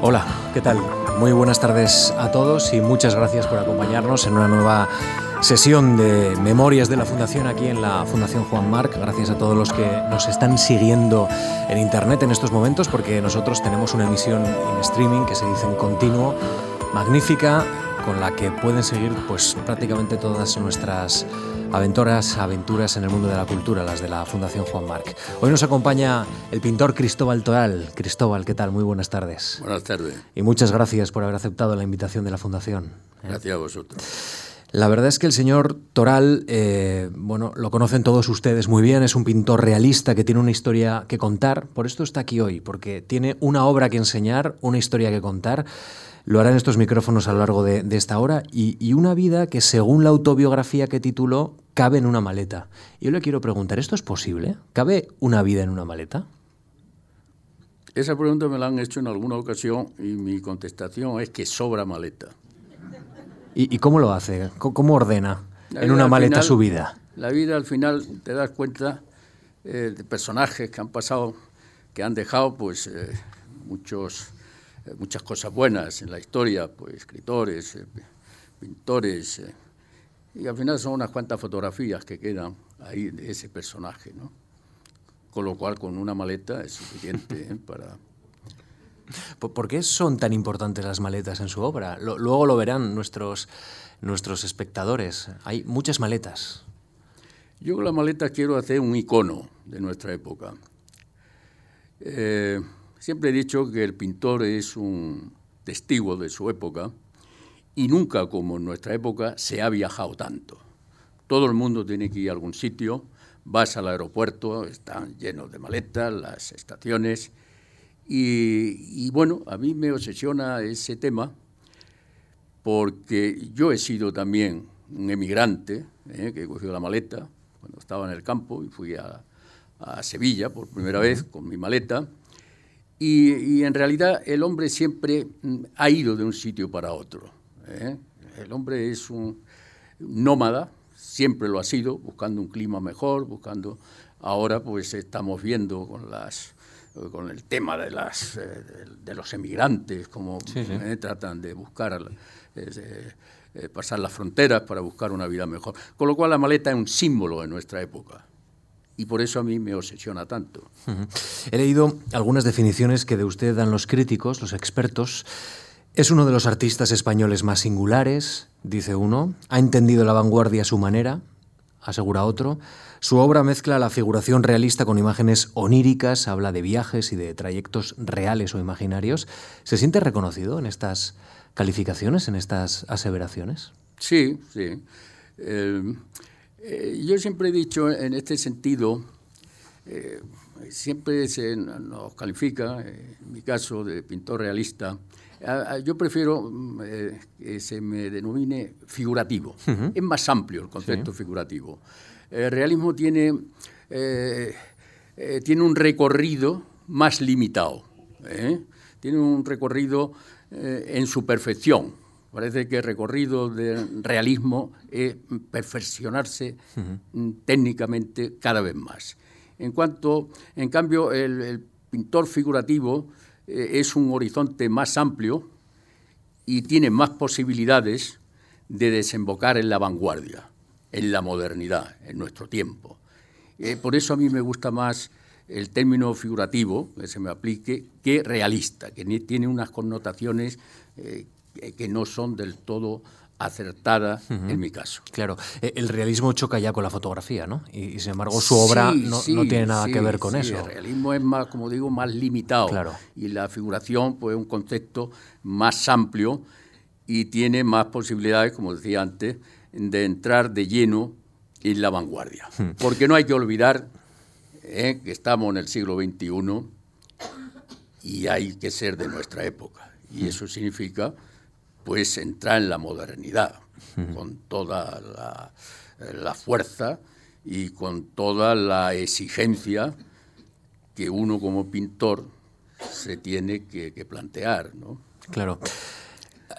Hola, ¿qué tal? Muy buenas tardes a todos y muchas gracias por acompañarnos en una nueva sesión de Memorias de la Fundación aquí en la Fundación Juan Marc. Gracias a todos los que nos están siguiendo en Internet en estos momentos porque nosotros tenemos una emisión en streaming que se dice en continuo, magnífica, con la que pueden seguir pues prácticamente todas nuestras aventuras, aventuras en el mundo de la cultura, las de la Fundación Juan Marc. Hoy nos acompaña el pintor Cristóbal Toral. Cristóbal, ¿qué tal? Muy buenas tardes. Buenas tardes. Y muchas gracias por haber aceptado la invitación de la Fundación. Gracias a vosotros. La verdad es que el señor Toral, eh, bueno, lo conocen todos ustedes muy bien, es un pintor realista que tiene una historia que contar, por esto está aquí hoy, porque tiene una obra que enseñar, una historia que contar, lo hará en estos micrófonos a lo largo de, esta hora, y, una vida que según la autobiografía que tituló, cabe en una maleta. Yo le quiero preguntar, ¿esto es posible? ¿Cabe una vida en una maleta? Esa pregunta me la han hecho en alguna ocasión y mi contestación es que sobra maleta. ¿Y, cómo lo hace? ¿Cómo ordena en una maleta su vida? La vida al final te das cuenta eh, de personajes que han pasado, que han dejado pues eh, muchos, muchas cosas buenas en la historia, pues escritores, pintores, y al final son unas cuantas fotografías que quedan ahí de ese personaje, ¿no? Con lo cual con una maleta es suficiente para ¿Por qué son tan importantes las maletas en su obra? luego lo verán nuestros, nuestros espectadores. Hay muchas maletas. Yo con la maleta quiero hacer un icono de nuestra época. Eh, siempre he dicho que el pintor es un testigo de su época y nunca como en nuestra época se ha viajado tanto. Todo el mundo tiene que ir a algún sitio, vas al aeropuerto, están llenos de maletas, las estaciones, y, bueno, a mí me obsesiona ese tema porque yo he sido también un emigrante ¿eh? que cogió la maleta cuando estaba en el campo y fui a, Sevilla por primera vez con mi maleta. Y, en realidad el hombre siempre mm, ha ido de un sitio para otro. ¿eh? El hombre es un nómada, siempre lo ha sido, buscando un clima mejor, buscando... Ahora pues estamos viendo con las con el tema de, las, eh, de, los emigrantes, como eh, tratan de buscar, eh, pasar las fronteras para buscar una vida mejor. Con lo cual la maleta es un símbolo de nuestra época. Y por eso a mí me obsesiona tanto. He leído algunas definiciones que de usted dan los críticos, los expertos. Es uno de los artistas españoles más singulares, dice uno. Ha entendido la vanguardia a su manera, asegura otro. Su obra mezcla la figuración realista con imágenes oníricas, habla de viajes y de trayectos reales o imaginarios. ¿Se siente reconocido en estas calificaciones, en estas aseveraciones? Sí, sí. Eh, eh, yo siempre he dicho en este sentido, eh, siempre se nos califica, en mi caso de pintor realista, yo prefiero que se me denomine figurativo. Es más amplio el concepto figurativo. El realismo tiene, eh, eh, tiene un recorrido más limitado, ¿eh? tiene un recorrido en su perfección. Parece que el recorrido del realismo es perfeccionarse técnicamente cada vez más. En cuanto, en cambio, el pintor figurativo es un horizonte más amplio y tiene más posibilidades de desembocar en la vanguardia en la modernidad, en nuestro tiempo. Eh, por eso a mí me gusta más el término figurativo, que se me aplique, que realista, que tiene unas connotaciones eh, que no son del todo acertadas en mi caso. Claro, e, el realismo choca ya con la fotografía, ¿no? Y, sin embargo su obra no, tiene nada que ver con eso. El realismo es más, como digo, más limitado. Claro. Y la figuración, pues, es un concepto más amplio y tiene más posibilidades, como decía antes, de entrar de lleno en la vanguardia. Hmm. Porque no hay que olvidar eh, que estamos en el siglo XXI y hay que ser de nuestra época. Y hmm. eso significa, pues, entrar en la modernidad, con toda la, fuerza y con toda la exigencia que uno como pintor se tiene que, que plantear, ¿no? Claro.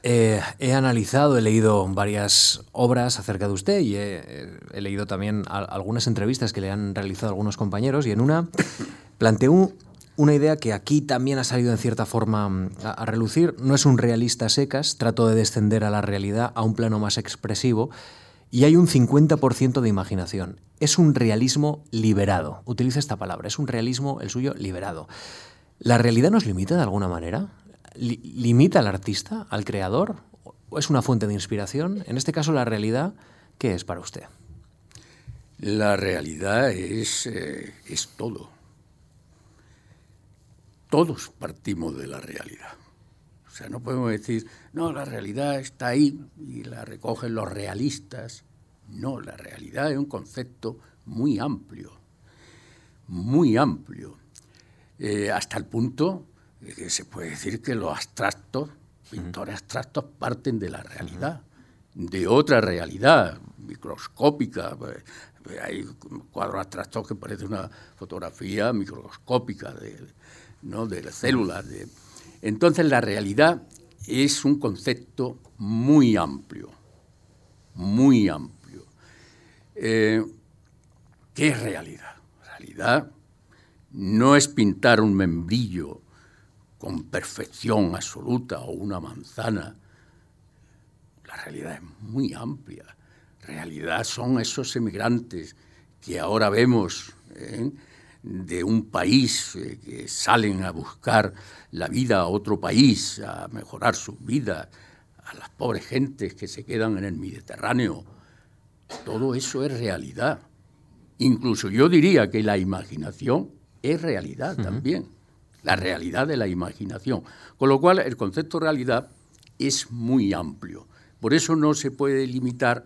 Eh, he analizado, he leído varias obras acerca de usted y he, leído también algunas entrevistas que le han realizado algunos compañeros y en una planteó una idea que aquí también ha salido en cierta forma mm, a, relucir. No es un realista secas, trato de descender a la realidad, a un plano más expresivo, y hay un 50% de imaginación. Es un realismo liberado. Utiliza esta palabra, es un realismo, el suyo, liberado. ¿La realidad nos limita de alguna manera? ¿Limita al artista, al creador? ¿O es una fuente de inspiración? En este caso, la realidad, ¿qué es para usted? La realidad es, eh, es todo todos partimos de la realidad. O sea, no podemos decir, no, la realidad está ahí y la recogen los realistas. No, la realidad es un concepto muy amplio, muy amplio, eh, hasta el punto que se puede decir que los abstractos, pintores abstractos, parten de la realidad, de otra realidad microscópica. Hay cuadros abstractos que parecen una fotografía microscópica de, ¿no? de las células. De... Entonces la realidad es un concepto muy amplio, muy amplio. Eh, ¿Qué es realidad? Realidad no es pintar un membrillo con perfección absoluta o una manzana. La realidad es muy amplia. Realidad son esos emigrantes que ahora vemos. ¿eh? De un país eh, que salen a buscar la vida a otro país, a mejorar su vida, a las pobres gentes que se quedan en el Mediterráneo. Todo eso es realidad. Incluso yo diría que la imaginación es realidad también, la realidad de la imaginación. Con lo cual el concepto realidad es muy amplio. Por eso no se puede limitar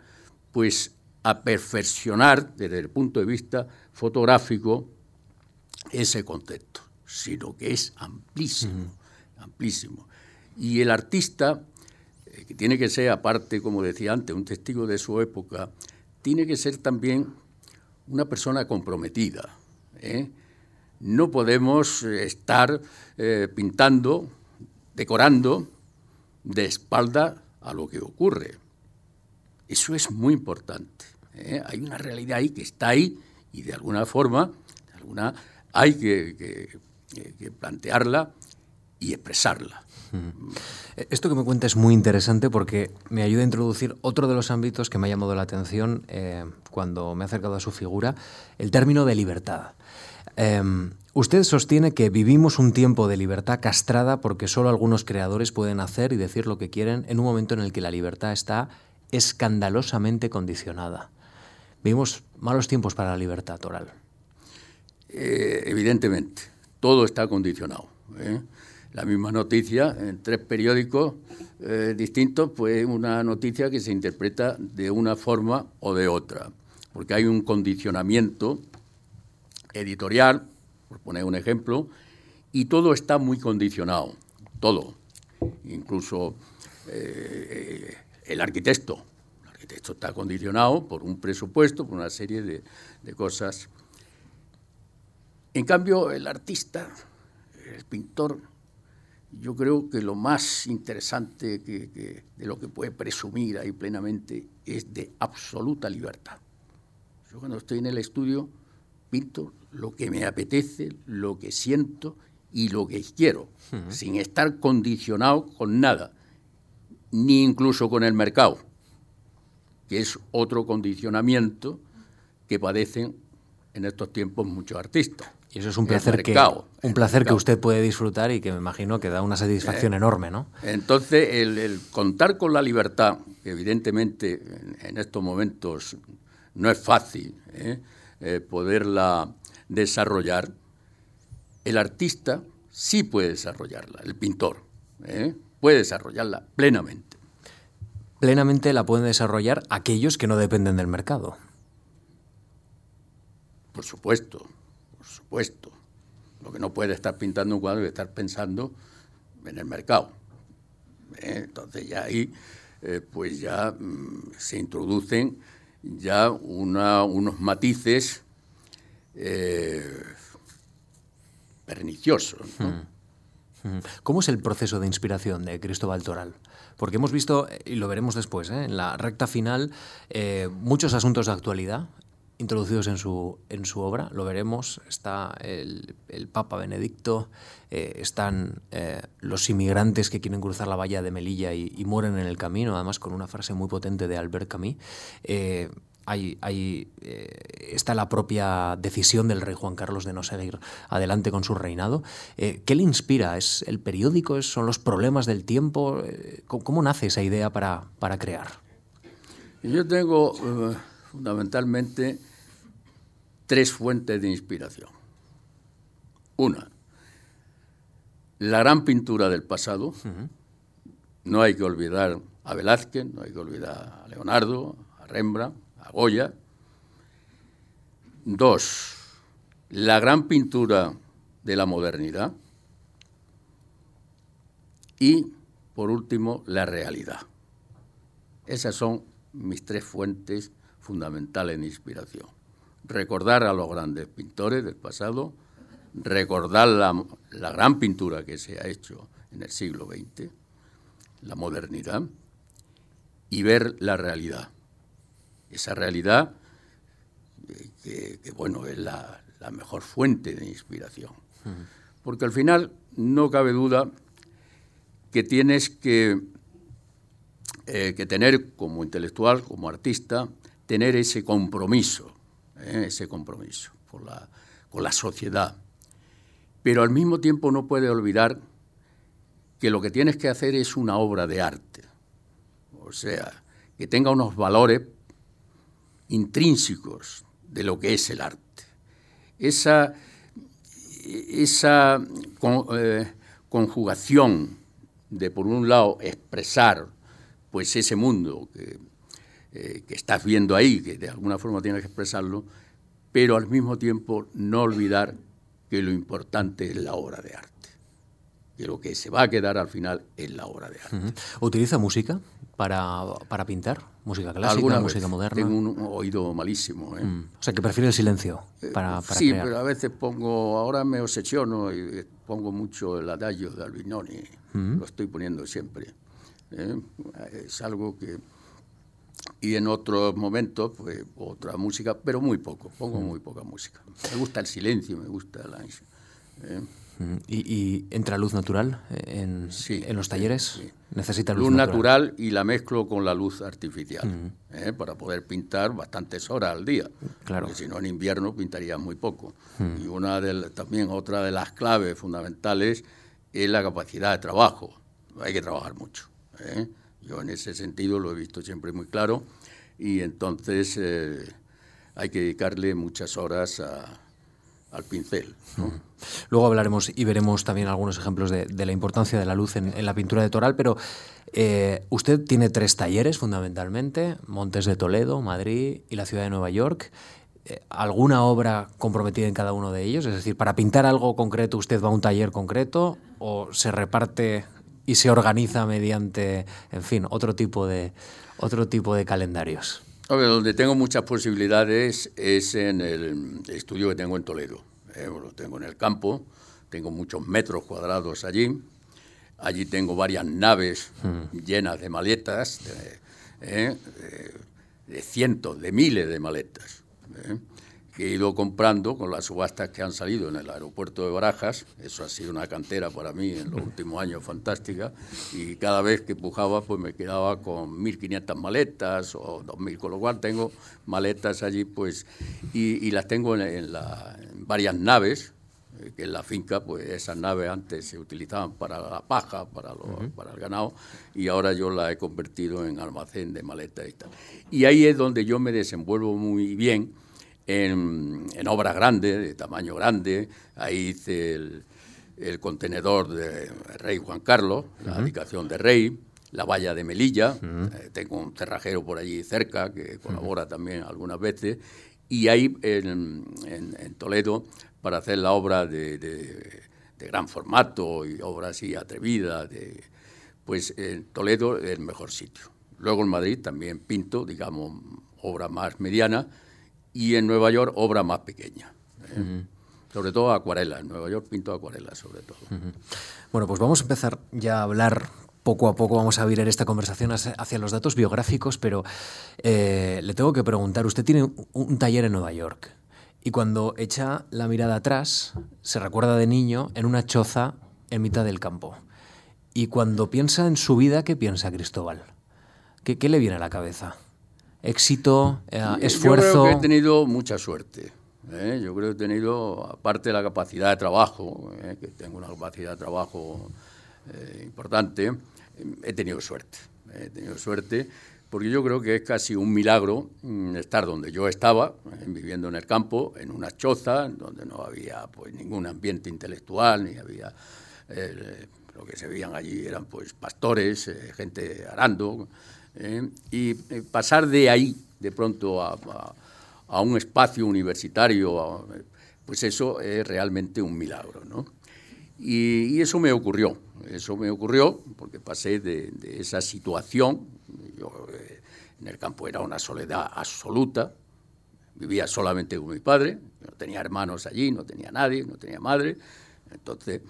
pues, a perfeccionar desde el punto de vista fotográfico ese concepto, sino que es amplísimo, amplísimo. Y el artista, eh, que tiene que ser, aparte, como decía antes, un testigo de su época, tiene que ser también una persona comprometida. ¿eh? No podemos eh, estar pintando, decorando de espalda a lo que ocurre. Eso es muy importante. Hay una realidad ahí que está ahí y de alguna forma, de alguna hay que, plantearla y expresarla. Esto que me cuenta es muy interesante porque me ayuda a introducir otro de los ámbitos que me ha llamado la atención eh, cuando me he acercado a su figura, el término de libertad. Em, usted sostiene que vivimos un tiempo de libertad castrada porque solo algunos creadores pueden hacer y decir lo que quieren en un momento en el que la libertad está escandalosamente condicionada. Vivimos malos tiempos para la libertad oral. Eh, evidentemente, todo está condicionado. ¿eh? La misma noticia en tres periódicos eh, distintos, pues una noticia que se interpreta de una forma o de otra, porque hay un condicionamiento editorial, por poner un ejemplo, y todo está muy condicionado, todo, incluso el arquitecto. El arquitecto está condicionado por un presupuesto, por una serie de, de cosas en cambio, el artista, el pintor, yo creo que lo más interesante de lo que puede presumir ahí plenamente es de absoluta libertad. Yo cuando estoy en el estudio pinto lo que me apetece, lo que siento y lo que quiero, sin estar condicionado con nada, ni incluso con el mercado, que es otro condicionamiento que padecen en estos tiempos muchos artistas. Y eso es un placer, que, un placer que usted puede disfrutar y que me imagino que da una satisfacción eh, enorme, ¿no? Entonces, el, contar con la libertad, que evidentemente en, estos momentos no es fácil ¿eh? Eh, poderla desarrollar, el artista sí puede desarrollarla, el pintor puede desarrollarla plenamente. Plenamente la pueden desarrollar aquellos que no dependen del mercado. Por supuesto, supuesto. Lo que no puede estar pintando un cuadro es estar pensando en el mercado. ¿Eh? Entonces ya ahí eh, pues ya mm, se introducen ya unos matices eh, perniciosos. Hmm. Hmm. ¿Cómo es el proceso de inspiración de Cristóbal Toral? Porque hemos visto, y lo veremos después, en la recta final, muchos asuntos de actualidad introducidos en su, en su obra, lo veremos. Está el, Papa Benedicto, eh, están eh, los inmigrantes que quieren cruzar la valla de Melilla y, mueren en el camino, además con una frase muy potente de Albert Camus. Eh, hay, está la propia decisión del rey Juan Carlos de no seguir adelante con su reinado. ¿Qué le inspira? ¿Es el periódico? ¿Son los problemas del tiempo? ¿Cómo, nace esa idea para, para crear? Yo tengo fundamentalmente tres fuentes de inspiración. Una, la gran pintura del pasado. No hay que olvidar a Velázquez, no hay que olvidar a Leonardo, a Rembrandt, a Goya. Dos, la gran pintura de la modernidad. Y, por último, la realidad. Esas son mis tres fuentes fundamentales de inspiración recordar a los grandes pintores del pasado, recordar la, gran pintura que se ha hecho en el siglo XX, la modernidad, y ver la realidad. Esa realidad eh, que, bueno, es la, mejor fuente de inspiración. Porque al final no cabe duda que tienes que, eh, que tener como intelectual, como artista, tener ese compromiso ese compromiso con la, con la sociedad. Pero al mismo tiempo no puede olvidar que lo que tienes que hacer es una obra de arte. O sea, que tenga unos valores intrínsecos de lo que es el arte. Esa, esa eh, conjugación de, por un lado, expresar pues ese mundo que, eh, que estás viendo ahí, que de alguna forma tienes que expresarlo, pero al mismo tiempo no olvidar que lo importante es la obra de arte, que lo que se va a quedar al final es la obra de arte. ¿Utiliza música para, para pintar? ¿Música clásica, música moderna? Tengo un oído malísimo. ¿eh? Mm. O sea, que prefiere el silencio eh, para, para Sí, pero a veces pongo, ahora me obsesiono y pongo mucho el adagio de Albinoni, lo estoy poniendo siempre. Es algo que y en otros momentos, pues otra música, pero muy poco, pongo muy poca música. Me gusta el silencio, me gusta la... ¿eh? ¿Y, entra luz natural en, en los talleres? ¿Necesita luz, luz natural? y la mezclo con la luz artificial ¿eh? para poder pintar bastantes horas al día. Claro. Porque si no en invierno pintaría muy poco. Y una de, también otra de las claves fundamentales es la capacidad de trabajo. Hay que trabajar mucho. ¿eh? Yo en ese sentido lo he visto siempre muy claro y entonces eh, hay que dedicarle muchas horas al pincel. Luego hablaremos y veremos también algunos ejemplos de, la importancia de la luz en, la pintura de Toral, pero eh, usted tiene tres talleres fundamentalmente, Montes de Toledo, Madrid y la ciudad de Nueva York. Eh, ¿Alguna obra comprometida en cada uno de ellos? Es decir, para pintar algo concreto usted va a un taller concreto o se reparte y se organiza mediante, en fin, otro tipo de, otro tipo de calendarios. donde tengo muchas posibilidades es en el estudio que tengo en Toledo. Eh, lo tengo en el campo, tengo muchos metros cuadrados allí. Allí tengo varias naves mm. llenas de maletas, de, eh, cientos, de miles de maletas. Eh que he ido comprando con las subastas que han salido en el aeropuerto de Barajas. Eso ha sido una cantera para mí en los últimos años fantástica. Y cada vez que pujaba, pues me quedaba con 1.500 maletas o 2.000, con lo cual tengo maletas allí, pues, y, las tengo en, varias naves, eh, que en la finca, pues esas naves antes se utilizaban para la paja, para, para el ganado, y ahora yo las he convertido en almacén de maletas y tal. Y ahí es donde yo me desenvuelvo muy bien en, obras grandes, de tamaño grande. Ahí hice el, contenedor de Rey Juan Carlos, la dedicación de Rey, la valla de Melilla. Eh, tengo un cerrajero por allí cerca que colabora también algunas veces. Y ahí en, Toledo, para hacer la obra de, gran formato y obra así atrevida, de, pues en Toledo es el mejor sitio. Luego en Madrid también pinto, digamos, obra más mediana, y en Nueva York obra más pequeña. ¿eh? Sobre todo acuarela. En Nueva York pinto acuarela, sobre todo. Bueno, pues vamos a empezar ya a hablar poco a poco vamos a virar esta conversación hacia los datos biográficos, pero eh, le tengo que preguntar, usted tiene un taller en Nueva York y cuando echa la mirada atrás se recuerda de niño en una choza en mitad del campo. Y cuando piensa en su vida, ¿qué piensa Cristóbal? ¿Qué, le viene a la cabeza? ¿Éxito? ¿Esfuerzo? Yo creo que he tenido mucha suerte. ¿eh? Yo creo que he tenido, aparte de la capacidad de trabajo, ¿eh? que tengo una capacidad de trabajo importante, he tenido suerte, he tenido suerte, porque yo creo que es casi un milagro mm, estar donde yo estaba, eh, viviendo en el campo, en una choza, donde no había pues ningún ambiente intelectual, ni había eh, lo que se veían allí eran pues pastores, eh, gente arando, y pasar de ahí de pronto a, a un espacio universitario, pues eso es realmente un milagro, ¿no? Y, eso me ocurrió, eso me ocurrió porque pasé de, esa situación, yo eh, en el campo era una soledad absoluta, vivía solamente con mi padre, no tenía hermanos allí, no tenía nadie, no tenía madre, entonces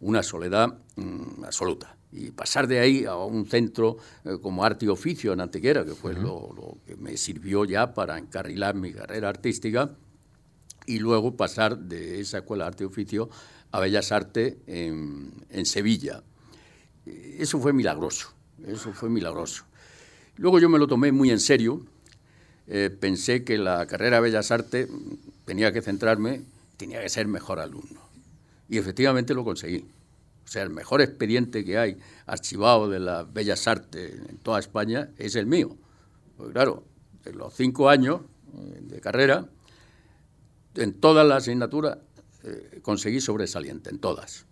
una soledad mm, absoluta. Y pasar de ahí a un centro eh, como arte y oficio en Antequera, que fue lo, lo, que me sirvió ya para encarrilar mi carrera artística, y luego pasar de esa escuela de arte y oficio a Bellas Artes en, Sevilla. Eso fue milagroso, eso fue milagroso. Luego yo me lo tomé muy en serio, eh, pensé que la carrera de Bellas Artes tenía que centrarme, tenía que ser mejor alumno. Y efectivamente lo conseguí. O sea, el mejor expediente que hay archivado de las Bellas Artes en toda España es el mío. Porque claro, en los cinco años eh, de carrera, en todas las asignaturas eh, conseguí sobresaliente en todas.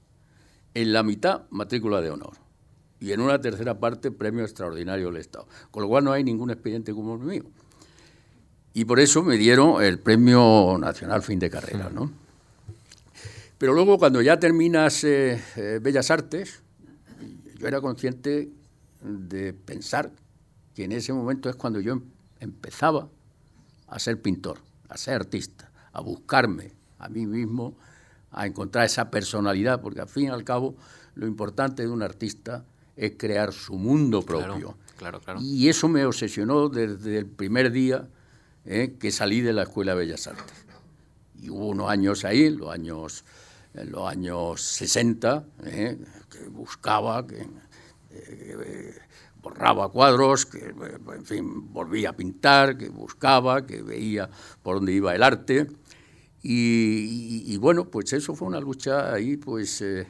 En la mitad, matrícula de honor. Y en una tercera parte, premio extraordinario del Estado. Con lo cual no hay ningún expediente como el mío. Y por eso me dieron el Premio Nacional Fin de Carrera, ¿no? Pero luego, cuando ya terminas eh, eh, Bellas Artes, yo era consciente de pensar que en ese momento es cuando yo em-, empezaba a ser pintor, a ser artista, a buscarme, a mí mismo a encontrar esa personalidad, porque al fin y al cabo lo importante de un artista es crear su mundo propio. Claro, claro, Y eso me obsesionó desde el primer día eh, que salí de la Escuela de Bellas Artes. Y hubo unos años ahí, los años, en los años 60, eh, que buscaba, que eh, borraba cuadros, que en fin, volvía a pintar, que buscaba, que veía por dónde iba el arte. Y, bueno, pues eso fue una lucha ahí, pues... Eh,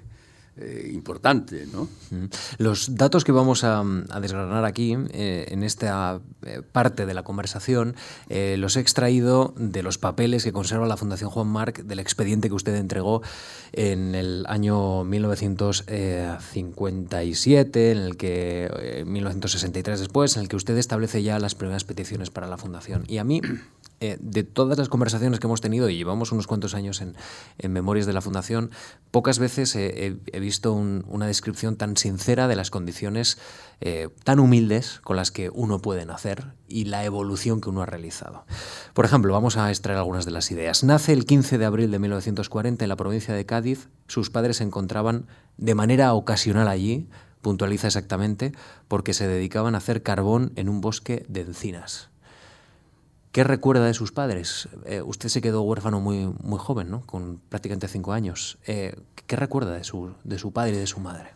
eh, importante. ¿no? Los datos que vamos a, desgranar aquí, eh, en esta parte de la conversación, los he extraído de los papeles que conserva la Fundación Juan Marc del expediente que usted entregó en el año 1957, en el que 1963 después, en el que usted establece ya las primeras peticiones para la Fundación. Y a mí eh, de todas las conversaciones que hemos tenido, y llevamos unos cuantos años en, Memorias de la Fundación, pocas veces he, visto una descripción tan sincera de las condiciones eh, tan humildes con las que uno puede nacer y la evolución que uno ha realizado. Por ejemplo, vamos a extraer algunas de las ideas. Nace el 15 de abril de 1940 en la provincia de Cádiz. Sus padres se encontraban de manera ocasional allí, puntualiza exactamente, porque se dedicaban a hacer carbón en un bosque de encinas. ¿Qué recuerda de sus padres? Eh, usted se quedó huérfano muy, muy joven, ¿no? con prácticamente cinco años. Eh, ¿Qué recuerda de su, de su padre y de su madre?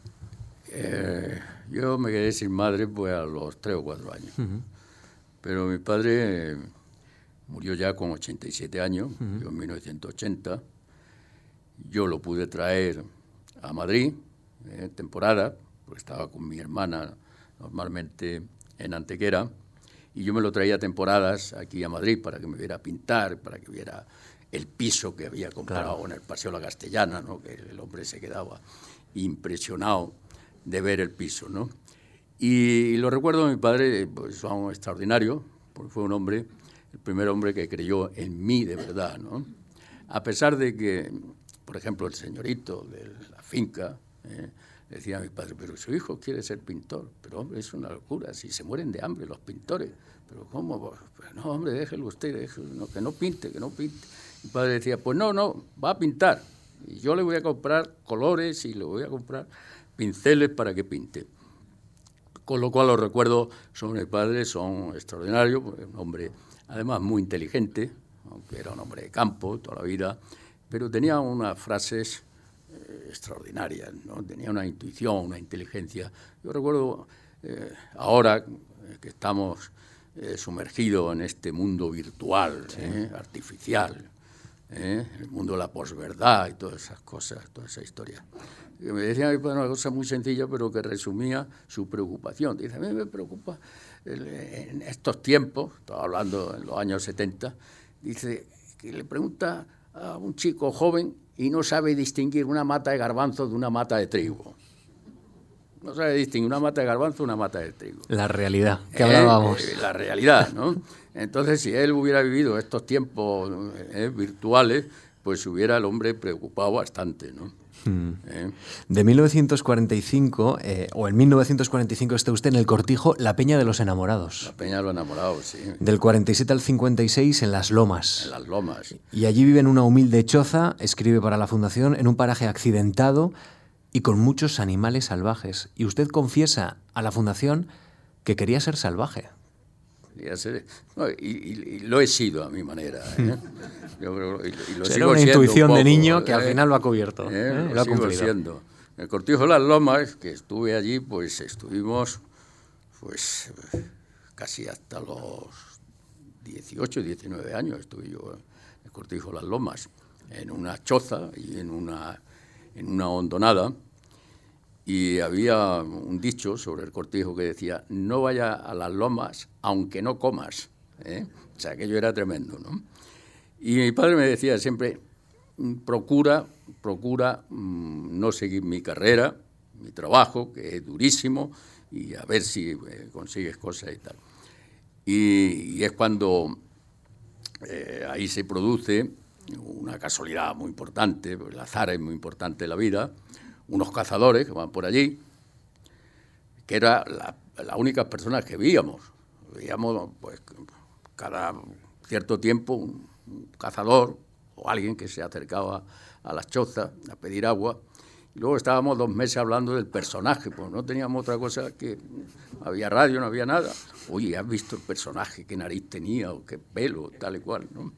Eh, yo me quedé sin madre pues, a los tres o cuatro años. Pero mi padre murió ya con 87 años, en 1980. Yo lo pude traer a Madrid, en temporada, porque estaba con mi hermana normalmente en Antequera y yo me lo traía temporadas aquí a Madrid para que me viera pintar, para que viera el piso que había comprado en el Paseo La Castellana, ¿no? que el hombre se quedaba impresionado de ver el piso. ¿no? Y, lo recuerdo mi padre, pues fue un extraordinario, porque fue un hombre, el primer hombre que creyó en mí de verdad. ¿no? A pesar de que, por ejemplo, el señorito de la finca, ¿eh? Decía mi padre, pero su hijo quiere ser pintor. Pero hombre, es una locura, si se mueren de hambre los pintores. Pero ¿cómo? No, hombre, déjelo usted, que no pinte, que no pinte. Mi padre decía, pues no, no, va a pintar. Y yo le voy a comprar colores y le voy a comprar pinceles para que pinte. con lo cual los recuerdos sobre mi padre son extraordinarios, porque un hombre además muy inteligente, aunque era un hombre de campo toda la vida, pero tenía unas frases eh, extraordinarias, ¿no? tenía una intuición, una inteligencia. Yo recuerdo eh, ahora que estamos eh, sumergidos en este mundo virtual, artificial, el mundo de la posverdad y todas esas cosas, toda esa historia. me decía una cosa muy sencilla, pero que resumía su preocupación. Dice, a mí me preocupa en estos tiempos, estaba hablando en los años 70, dice que le pregunta a un chico joven y no sabe distinguir una mata de garbanzo de una mata de trigo. No sabe distinguir una mata de garbanzo de una mata de trigo. La realidad, que eh, hablábamos. Eh, la realidad, ¿no? Entonces, si él hubiera vivido estos tiempos eh, virtuales, pues hubiera el hombre preocupado bastante, ¿no? Hmm. De 1945, o en 1945 está usted en el cortijo La Peña de los Enamorados. La Peña de los Enamorados, sí. Del 47 al 56 en Las Lomas. En Las Lomas. Y allí vive en una humilde choza, escribe para la Fundación, en un paraje accidentado y con muchos animales salvajes. Y usted confiesa a la Fundación que quería ser salvaje. Y, lo he sido a mi manera. ¿eh? Era una intuición de niño que al ¿eh? final lo ha cubierto. ¿Eh? Lo, sigo siendo. En el Cortijo de las Lomas, que estuve allí, pues estuvimos pues casi hasta los 18, 19 años estuve yo en el Cortijo de las Lomas, en una choza y en una, en una hondonada. Y había un dicho sobre el cortijo que decía, no vaya a las lomas aunque no comas. O sea, aquello era tremendo, ¿no? Y mi padre me decía siempre, procura, procura mm, no seguir mi carrera, mi trabajo, que es durísimo, y a ver si eh, consigues cosas y tal. Y, es cuando eh, ahí se produce una casualidad muy importante, el azar es muy importante en la vida, unos cazadores que van por allí, que era la, las únicas personas que veíamos. Veíamos pues cada cierto tiempo un, un cazador o alguien que se acercaba a las chozas a pedir agua. Y luego estábamos dos meses hablando del personaje, pues no teníamos otra cosa que había radio, no había nada. Oye, ¿has visto el personaje? ¿Qué nariz tenía? ¿O qué pelo? Tal y cual, ¿no?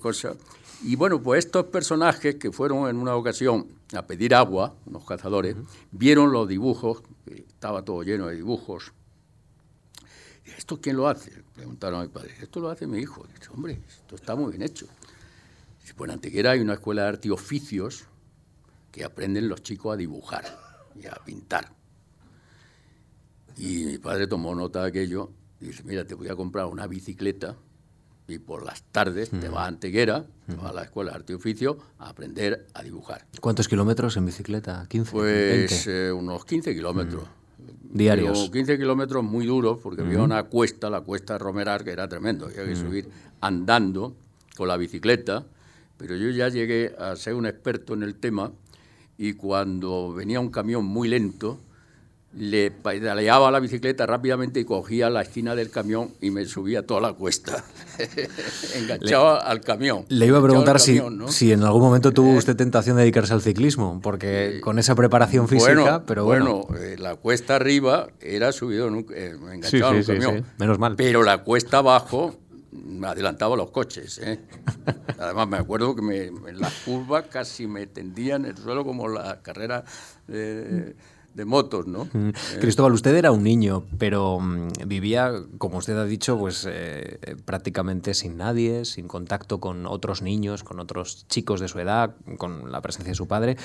cosa. Y bueno, pues estos personajes que fueron en una ocasión a pedir agua, unos cazadores, vieron los dibujos, estaba todo lleno de dibujos, ¿Esto quién lo hace? Preguntaron a mi padre. Esto lo hace mi hijo. Dice, hombre, esto está muy bien hecho. Dice, pues en Antequera hay una escuela de arte y oficios que aprenden los chicos a dibujar y a pintar. Y mi padre tomó nota de aquello y dice, mira, te voy a comprar una bicicleta y por las tardes te vas a Antequera, te vas a la escuela de arte y oficio a aprender a dibujar. ¿Cuántos kilómetros en bicicleta? ¿15? Pues eh, unos 15 kilómetros diarios. 15 kilómetros muy duros, porque había una cuesta, la cuesta de Romerar, que era tremendo. Había que subir andando con la bicicleta, pero yo ya llegué a ser un experto en el tema y cuando venía un camión muy lento, le pedaleaba la bicicleta rápidamente y cogía la esquina del camión y me subía toda la cuesta, enganchaba al camión. Le iba a preguntar si, si en algún momento tuvo eh, usted tentación de dedicarse al ciclismo, porque con esa preparación física, pero bueno. Eh, la cuesta arriba era subido, en un, eh, enganchado al camión. menos mal. Pero la cuesta abajo me adelantaba los coches. Además, me acuerdo que me, en las curvas casi me tendían el suelo como la carrera de motos, ¿no? Mm. Eh. Cristóbal, usted era un niño, pero mm, vivía, como usted ha dicho, pues eh, prácticamente sin nadie, sin contacto con otros niños, con otros chicos de su edad, con la presencia de su padre,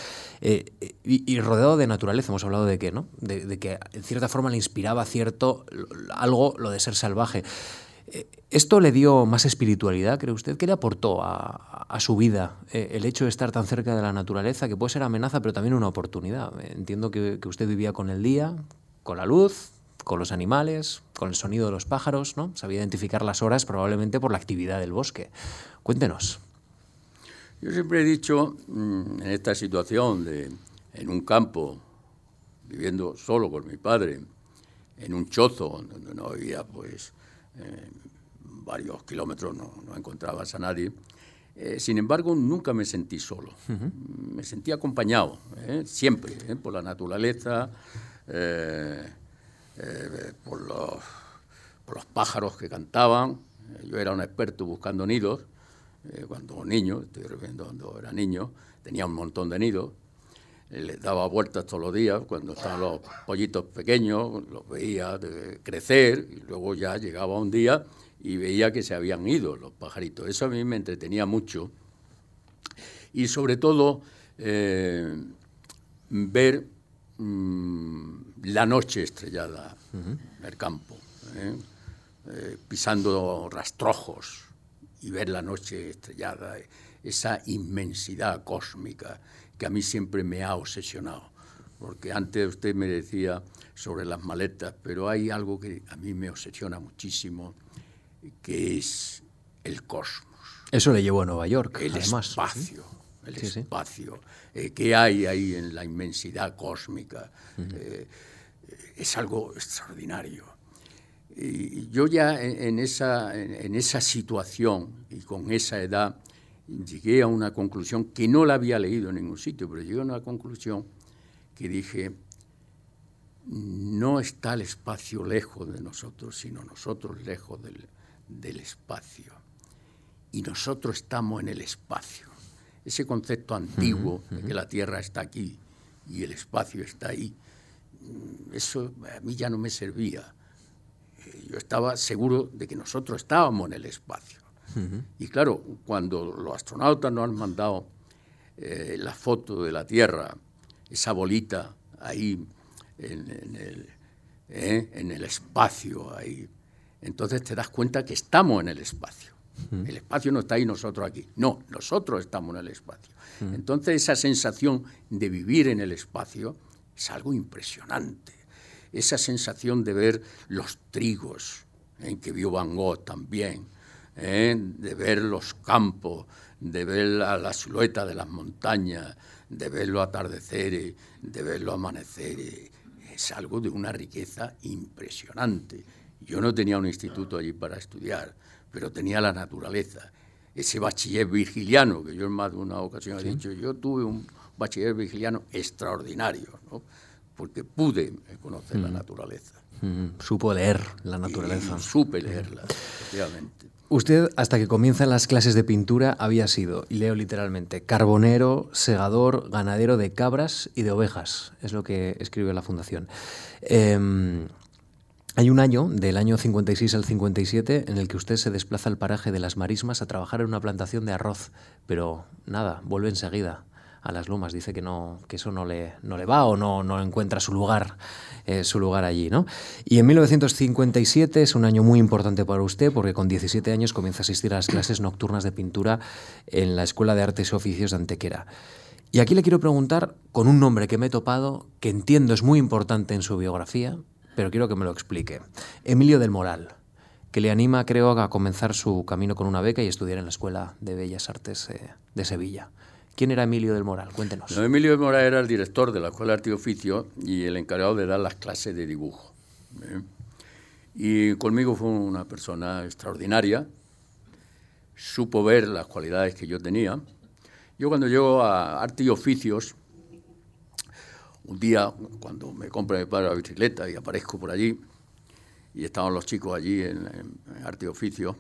eh, y, rodeado de naturaleza. Hemos hablado de que, ¿no? De, que en cierta forma le inspiraba cierto algo lo de ser salvaje. ¿Esto le dio más espiritualidad, cree usted? ¿Qué le aportó a, su vida eh, el hecho de estar tan cerca de la naturaleza, que puede ser amenaza, pero también una oportunidad? Entiendo que, usted vivía con el día, con la luz, con los animales, con el sonido de los pájaros, ¿no? Sabía identificar las horas probablemente por la actividad del bosque. Cuéntenos. Yo siempre he dicho, mm, en esta situación de en un campo, viviendo solo con mi padre, en un chozo donde no había pues eh, varios kilómetros no, no, encontrabas a nadie. Eh, sin embargo, nunca me sentí solo. Me sentí acompañado, ¿eh? siempre, por la naturaleza. por, los, por los pájaros que cantaban. Yo era un experto buscando nidos cuando niño, estoy refiriendo cuando era niño, tenía un montón de nidos. Les daba vueltas todos los días, cuando estaban los pollitos pequeños, los veía crecer y luego ya llegaba un día y veía que se habían ido los pajaritos. Eso a mí me entretenía mucho. Y sobre todo eh, ver mm, la noche estrellada en el campo, ¿eh? Eh, pisando rastrojos y ver la noche estrellada, esa inmensidad cósmica que a mí siempre me ha obsesionado. Porque antes usted me decía sobre las maletas, pero hay algo que a mí me obsesiona muchísimo, que es el cosmos. Eso le llevó a Nueva York, el además. espacio, el espacio eh, que hay ahí en la inmensidad cósmica. Eh, es algo extraordinario. Y yo ya en, esa, en esa situación y con esa edad llegué a una conclusión que no la había leído en ningún sitio, pero llegué a una conclusión que dije, no está el espacio lejos de nosotros, sino nosotros lejos del, del espacio. Y nosotros estamos en el espacio. Ese concepto antiguo de que la Tierra está aquí y el espacio está ahí, mm, eso a mí ya no me servía. Eh, yo estaba seguro de que nosotros estábamos en el espacio. Y claro, cuando los astronautas nos han mandado eh, la foto de la Tierra, esa bolita ahí en, el, eh, en el espacio, ahí entonces te das cuenta que estamos en el espacio. El espacio no está ahí, nosotros aquí. No, nosotros estamos en el espacio. Entonces esa sensación de vivir en el espacio es algo impresionante. Esa sensación de ver los trigos, en que vio Van Gogh también, ¿eh? de ver los campos, de ver la, la, silueta de las montañas, de ver los atardeceres, de ver los amaneceres, es algo de una riqueza impresionante. Yo no tenía un instituto allí para estudiar, pero tenía la naturaleza. Ese bachiller virgiliano, que yo en más de una ocasión he dicho, yo tuve un bachiller virgiliano extraordinario, ¿no? porque pude conocer la mm. naturaleza. Mm, supo leer la naturaleza. Y supe leerla, efectivamente. Usted, hasta que comienzan las clases de pintura, había sido, y leo literalmente, carbonero, segador, ganadero de cabras y de ovejas. Es lo que escribe la Fundación. Eh, hay un año, del año 56 al 57, en el que usted se desplaza al paraje de las Marismas a trabajar en una plantación de arroz, pero nada, vuelve enseguida a las Lomas. Dice que no, que eso no le, no le va o no, no encuentra su lugar, eh, su lugar allí, ¿no? Y en 1957 es un año muy importante para usted porque con 17 años comienza a asistir a las clases nocturnas de pintura en la Escuela de Artes y Oficios de Antequera. Y aquí le quiero preguntar con un nombre que me he topado, que entiendo es muy importante en su biografía, pero quiero que me lo explique. Emilio del Moral, que le anima, creo, a comenzar su camino con una beca y estudiar en la Escuela de Bellas Artes eh, de Sevilla. ¿Quién era Emilio del Moral? Cuéntenos. Emilio del Moral era el director de la Escuela de Arte y Oficio y el encargado de dar las clases de dibujo. ¿eh? Y conmigo fue una persona extraordinaria, supo ver las cualidades que yo tenía. Yo cuando llego a Arte y Oficios, un día, cuando me compra mi padre la bicicleta y aparezco por allí, y estaban los chicos allí en, arte y oficio,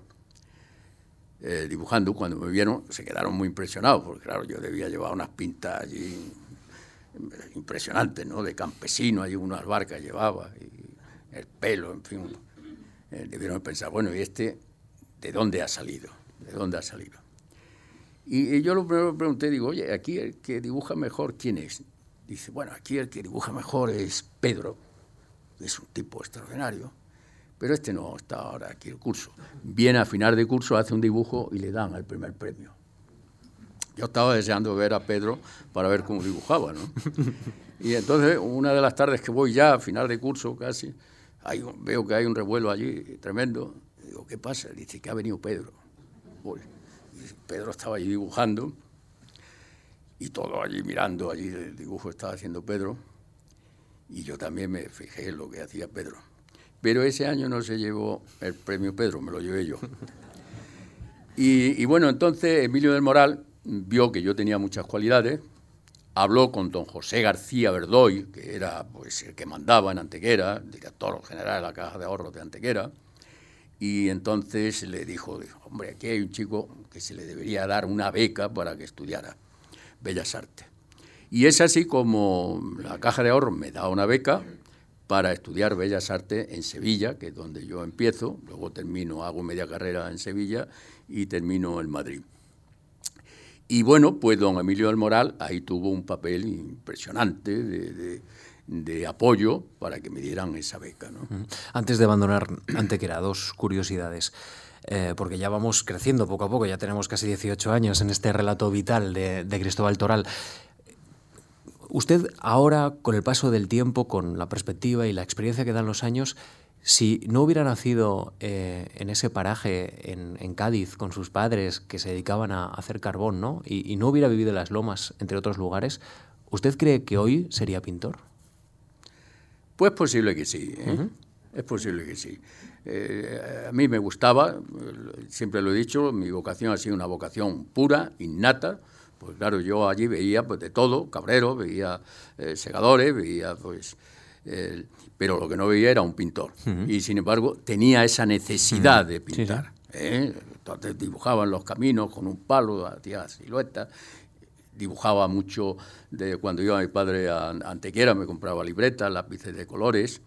eh, dibujando, cuando me vieron se quedaron muy impresionados, porque claro, yo debía llevar unas pintas allí impresionantes, ¿no? De campesino, allí unas barcas llevaba, y el pelo, en fin. Eh, debieron pensar, bueno, ¿y este de dónde ha salido? ¿De dónde ha salido? Y, y yo lo primero pregunté, digo, oye, aquí el que dibuja mejor, ¿quién es? Dice, bueno, aquí el que dibuja mejor es Pedro, que es un tipo extraordinario, pero este no está ahora aquí el curso. Viene a final de curso, hace un dibujo y le dan el primer premio. Yo estaba deseando ver a Pedro para ver cómo dibujaba, ¿no? Y entonces, una de las tardes que voy ya, a final de curso casi, veo que hay un revuelo allí tremendo. digo, ¿qué pasa? Dice que ha venido Pedro. Pedro estaba allí dibujando y todo allí mirando, allí el dibujo estaba haciendo Pedro, y yo también me fijé en lo que hacía Pedro. Pero ese año no se llevó el premio Pedro, me lo llevé yo. Y, bueno, entonces Emilio del Moral vio que yo tenía muchas cualidades, habló con don José García Verdoy, que era pues, el que mandaba en Antequera, director general de la Caja de Ahorros de Antequera, y entonces le dijo, hombre, aquí hay un chico que se le debería dar una beca para que estudiara Bellas Artes. Y es así como la Caja de Ahorros me da una beca para estudiar Bellas Artes en Sevilla, que es donde yo empiezo, luego termino, hago media carrera en Sevilla y termino en Madrid. Y bueno, pues don Emilio del Moral ahí tuvo un papel impresionante de, apoyo para que me dieran esa beca. Antes de abandonar Antequera, dos curiosidades. Eh, porque ya vamos creciendo poco a poco, ya tenemos casi 18 años en este relato vital de Cristóbal Toral. Usted ahora, con el paso del tiempo, con la perspectiva y la experiencia que dan los años, si no hubiera nacido eh, en ese paraje en, Cádiz con sus padres que se dedicaban a hacer carbón, ¿no? Y, no hubiera vivido en las lomas, entre otros lugares, ¿usted cree que hoy sería pintor? Pues posible que sí, ¿eh? es posible que sí. Eh, a mí me gustaba, siempre lo he dicho, mi vocación ha sido una vocación pura, innata, pues claro, yo allí veía pues de todo, cabreros, veía segadores, veía pues pero lo que no veía era un pintor. Y sin embargo tenía esa necesidad de pintar. ¿eh? Entonces dibujaban los caminos con un palo, hacía siluetas. Dibujaba mucho de cuando iba mi padre a Antequera, me compraba libretas, lápices de colores.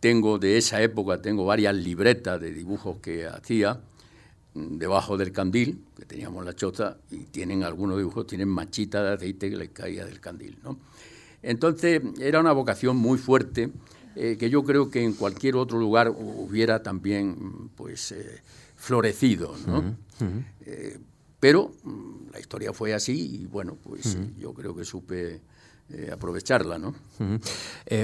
Tengo de esa época, tengo varias libretas de dibujos que hacía debajo del candil, que teníamos la choza, y tienen algunos dibujos, tienen machitas de aceite que les caía del candil. ¿no? Entonces era una vocación muy fuerte eh, que yo creo que en cualquier otro lugar hubiera también pues eh, florecido, ¿no? Eh, pero mm, la historia fue así y bueno, pues yo creo que supe aprovecharla, ¿no?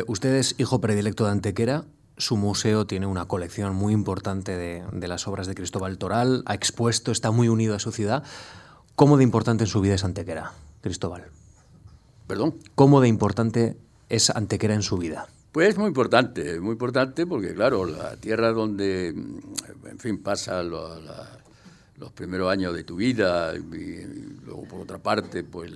usted es hijo predilecto de Antequera. Su museo tiene una colección muy importante de, de las obras de Cristóbal Toral, ha expuesto, está muy unido a su ciudad. ¿Cómo de importante en su vida es Antequera, Cristóbal? ¿Perdón? ¿Cómo de importante es Antequera en su vida? Pues muy importante, muy importante porque, claro, la tierra donde, en fin, pasa los primeros años de tu vida y, luego, por otra parte, pues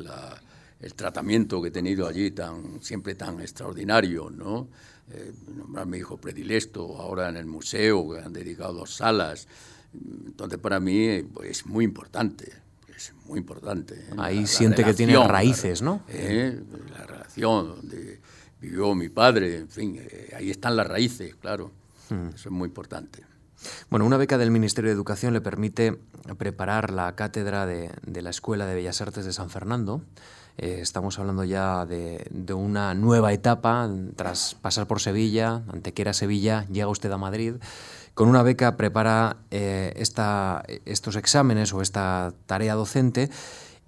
el tratamiento que he tenido allí tan siempre tan extraordinario, ¿no? Eh, nombrar mi hijo predilecto, ahora en el museo, que han dedicado dos salas. Entonces, para mí pues, es muy importante es muy importante. ¿eh? Ahí siente que tiene raíces, ¿no? ¿Eh? La relación donde vivió mi padre, en fin, eh, ahí están las raíces, claro. Hmm. Eso es muy importante. Bueno, una beca del Ministerio de Educación le permite preparar la cátedra de, la Escuela de Bellas Artes de San Fernando. Estamos hablando ya de, una nueva etapa. Tras pasar por Sevilla, Antequera, Sevilla, llega usted a Madrid con una beca prepara eh, estos exámenes o esta tarea docente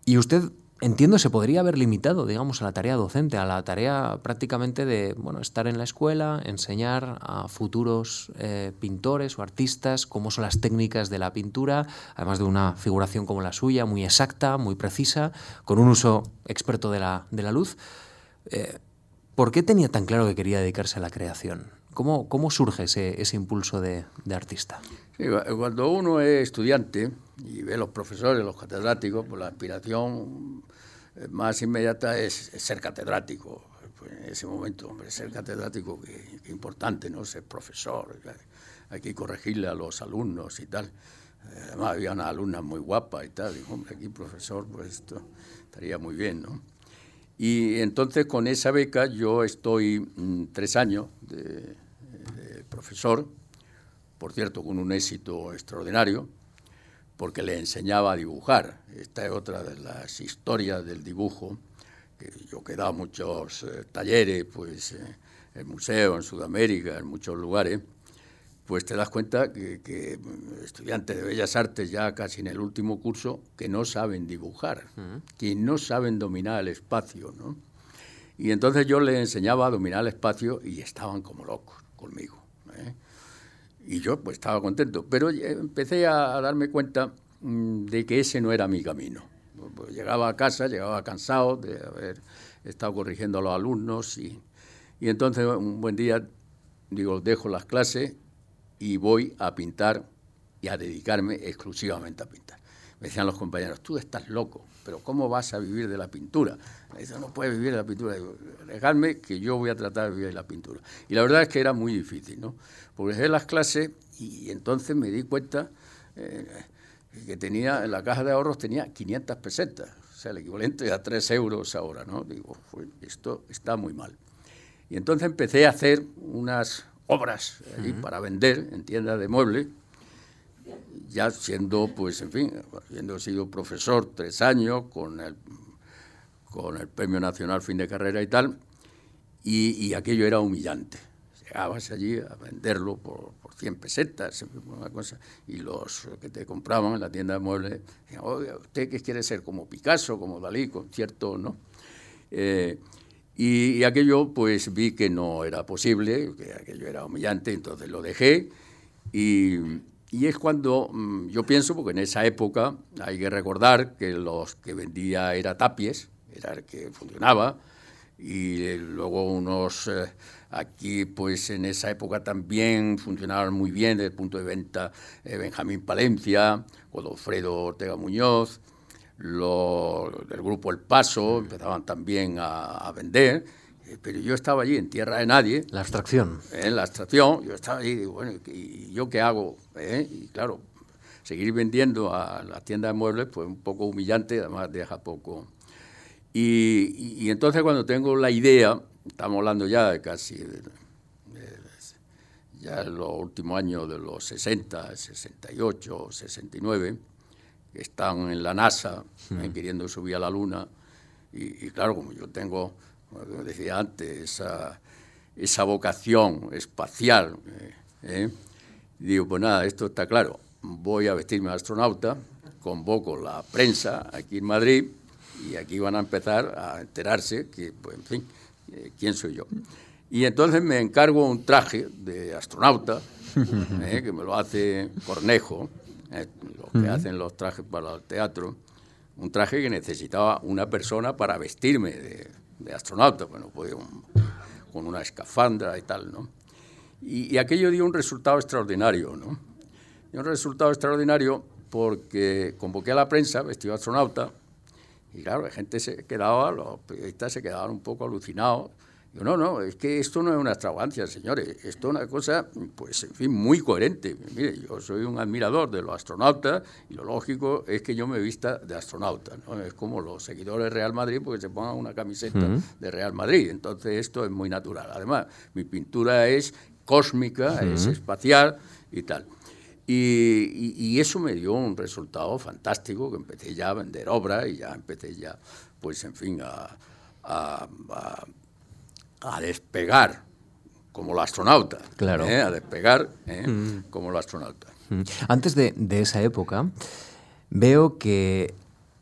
y usted, entiendo, se podría haber limitado, digamos, a la tarea docente, a la tarea prácticamente de bueno, estar en la escuela, enseñar a futuros eh, pintores o artistas cómo son las técnicas de la pintura, además de una figuración como la suya, muy exacta, muy precisa, con un uso experto de la, luz. Eh, ¿Por qué tenía tan claro que quería dedicarse a la creación? ¿Cómo, cómo surge ese, ese impulso de, de artista? Cuando uno es estudiante y ve los profesores, los catedráticos, pues la aspiración eh, más inmediata es, ser catedrático. Pues en ese momento, hombre, ser catedrático, qué, importante, ¿no? Ser profesor, hay que corregirle a los alumnos y tal. Además, había una alumna muy guapa y tal. Digo, hombre, aquí profesor, pues esto estaría muy bien, ¿no? Y entonces con esa beca yo estoy mm, tres años de, profesor, por cierto, con un éxito extraordinario, porque le enseñaba a dibujar. Esta es otra de las historias del dibujo, que yo he dado muchos eh, talleres, pues eh, en museos, en Sudamérica, en muchos lugares, pues te das cuenta que, estudiantes de Bellas Artes ya casi en el último curso que no saben dibujar, que no saben dominar el espacio, ¿no? Y entonces yo les enseñaba a dominar el espacio y estaban como locos conmigo. ¿eh? Y yo pues estaba contento, pero empecé a darme cuenta mm, de que ese no era mi camino. Llegaba a casa, llegaba cansado de haber estado corrigiendo a los alumnos y, y entonces un buen día digo, dejo las clases y voy a pintar y a dedicarme exclusivamente a pintar. Me decían los compañeros, tú estás loco, pero ¿cómo vas a vivir de la pintura? Me no puedes vivir de la pintura. Digo, dejadme que yo voy a tratar de vivir de la pintura. Y la verdad es que era muy difícil, ¿no? Porque dejé las clases y entonces me di cuenta eh, que tenía, en la caja de ahorros tenía 500 pesetas, o sea, el equivalente a 3 euros ahora, ¿no? Digo, esto está muy mal. Y entonces empecé a hacer unas obras allí para vender en tiendas de muebles, ya siendo, pues, en fin, habiendo sido profesor tres años con el, con el Premio Nacional Fin de Carrera y tal, y, aquello era humillante. Llegabas allí a venderlo por, por 100 pesetas, una cosa, y los que te compraban en la tienda de muebles decían, oye, ¿usted qué quiere ser? ¿Como Picasso, como Dalí, cierto no? Eh, y, aquello, pues vi que no era posible, que aquello era humillante, entonces lo dejé. Y, y es cuando mm, yo pienso, porque en esa época hay que recordar que los que vendía era Tapies, era el que funcionaba, y luego unos eh, aquí, pues en esa época también funcionaban muy bien desde el punto de venta eh, Benjamín Palencia, Godofredo Ortega Muñoz, los del grupo El Paso empezaban también a, vender, eh, pero yo estaba allí en tierra de nadie. La abstracción. En la abstracción, yo estaba allí y digo, bueno, ¿y yo qué hago? ¿Eh? Y claro, seguir vendiendo a la tienda de muebles, pues un poco humillante, además deja poco. Y, y, entonces cuando tengo la idea, estamos hablando ya de casi, ya en los últimos años de los 60, 68, 69, que están en la NASA eh, queriendo subir a la Luna. Y, claro, como yo tengo, como decía antes, esa, esa vocación espacial, eh, eh, digo, pues nada, esto está claro. Voy a vestirme de astronauta, convoco la prensa aquí en Madrid y aquí van a empezar a enterarse que, pues, en fin, quién soy yo. Y entonces me encargo un traje de astronauta, que me lo hace Cornejo, eh, lo que hacen los trajes para el teatro, un traje que necesitaba una persona para vestirme de, astronauta, bueno, con una escafandra y tal, ¿no? Y, aquello dio un resultado extraordinario, ¿no? Dio un resultado extraordinario porque convoqué a la prensa vestido de astronauta y claro, la gente se quedaba, los periodistas se quedaban un poco alucinados no, no, es que esto no es una extravagancia, señores, esto es una cosa, pues, en fin, muy coherente. Mire, yo soy un admirador de los astronautas y lo lógico es que yo me vista de astronauta, ¿no? Es como los seguidores de Real Madrid porque se pongan una camiseta de Real Madrid, entonces esto es muy natural. Además, mi pintura es cósmica, es espacial y tal. Y, eso me dio un resultado fantástico, que empecé ya a vender obras y ya empecé ya, pues, en fin, a a despegar como el astronauta. Claro. ¿eh? A despegar ¿eh? mm. como el astronauta. Mm. Antes de, esa época, veo que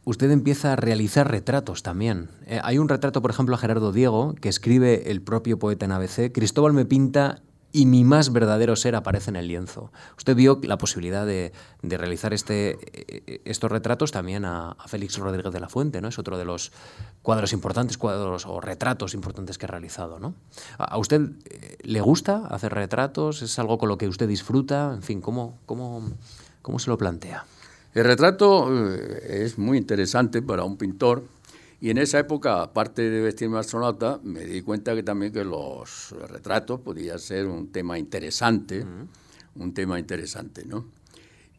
usted empieza a realizar retratos también. Eh, hay un retrato, por ejemplo, a Gerardo Diego, que escribe el propio poeta en ABC. Cristóbal me pinta y mi más verdadero ser aparece en el lienzo. Usted vio la posibilidad de, realizar este, eh, estos retratos también a, Félix Rodríguez de la Fuente, ¿no? Es otro de los cuadros importantes, cuadros o retratos importantes que ha realizado. ¿A usted eh, le gusta hacer retratos? ¿Es algo con lo que usted disfruta? En fin, ¿cómo, cómo, cómo se lo plantea? El retrato eh, es muy interesante para un pintor y en esa época, aparte de vestirme astronauta, me di cuenta que también que los retratos podían ser un tema interesante, un tema interesante, ¿no?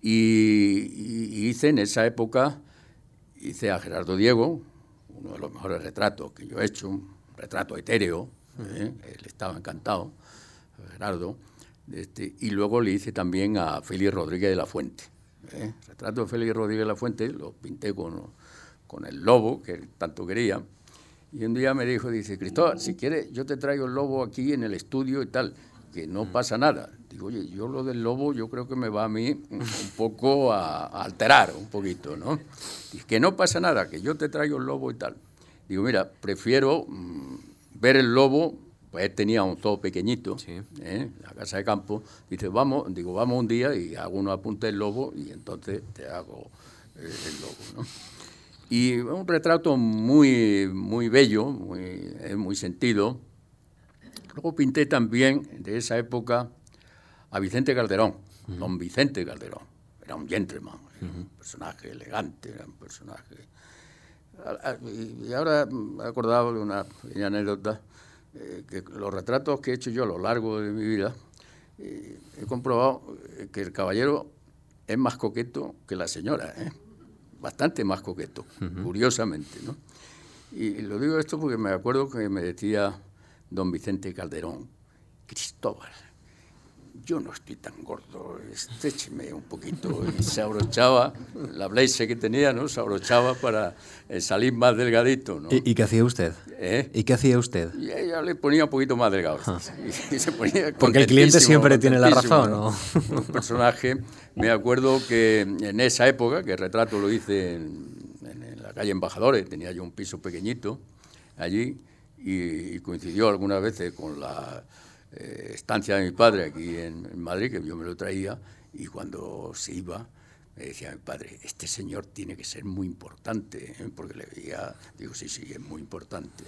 Y, hice en esa época, hice a Gerardo Diego, uno de los mejores retratos que yo he hecho, un retrato etéreo, ¿eh? él estaba encantado, Gerardo, este, y luego le hice también a Félix Rodríguez de la Fuente. ¿eh? Retrato de Félix Rodríguez de la Fuente lo pinté con con el lobo, que tanto quería. Y un día me dijo, dice, Cristóbal, si quieres, yo te traigo el lobo aquí en el estudio y tal, que no pasa nada. Digo, oye, yo lo del lobo yo creo que me va a mí un poco a, alterar, un poquito, ¿no? Y que no pasa nada, que yo te traigo el lobo y tal. Digo, mira, prefiero mm, ver el lobo, pues él tenía un zoo pequeñito, ¿eh? la casa de campo. Dice, vamos, digo, vamos un día y hago uno apunte del lobo y entonces te hago eh, el lobo, ¿no? Y un retrato muy, muy bello, muy, muy sentido. Luego pinté también de esa época a Vicente Calderón, don Vicente Calderón, era un gentleman, un personaje elegante, era un personaje... Y ahora me he acordado de una pequeña anécdota, eh, que los retratos que he hecho yo a lo largo de mi vida, eh, he comprobado que el caballero es más coqueto que la señora, ¿eh? Bastante más coqueto, curiosamente. ¿no? Y, lo digo esto porque me acuerdo que me decía don Vicente Calderón, Cristóbal, yo no estoy tan gordo, estrécheme un poquito. Y se abrochaba, la blaze que tenía, ¿no? Se abrochaba para eh, salir más delgadito, ¿no? ¿Y, qué hacía usted? ¿Eh? ¿Y qué hacía usted? Y ella le ponía un poquito más delgado. Porque el cliente siempre tiene la razón, ¿no? Un personaje, me acuerdo que en esa época, que el retrato lo hice en, la calle Embajadores, tenía yo un piso pequeñito allí, y coincidió algunas veces con la eh, estancia de mi padre aquí en, Madrid, que yo me lo traía, y cuando se iba, me decía mi padre, este señor tiene que ser muy importante, ¿eh? porque le veía, digo, sí, sí, es muy importante.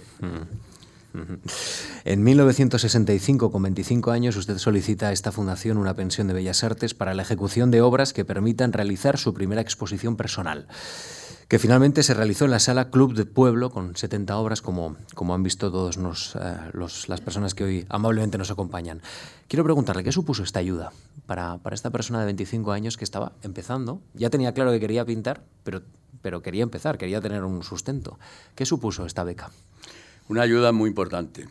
En 1965, con 25 años, usted solicita a esta fundación una pensión de Bellas Artes para la ejecución de obras que permitan realizar su primera exposición personal que finalmente se realizó en la sala Club de Pueblo con 70 obras, como, como han visto todas eh, las personas que hoy amablemente nos acompañan. Quiero preguntarle, ¿qué supuso esta ayuda para, para, esta persona de 25 años que estaba empezando? Ya tenía claro que quería pintar, pero, pero quería empezar, quería tener un sustento. ¿Qué supuso esta beca? Una ayuda muy importante.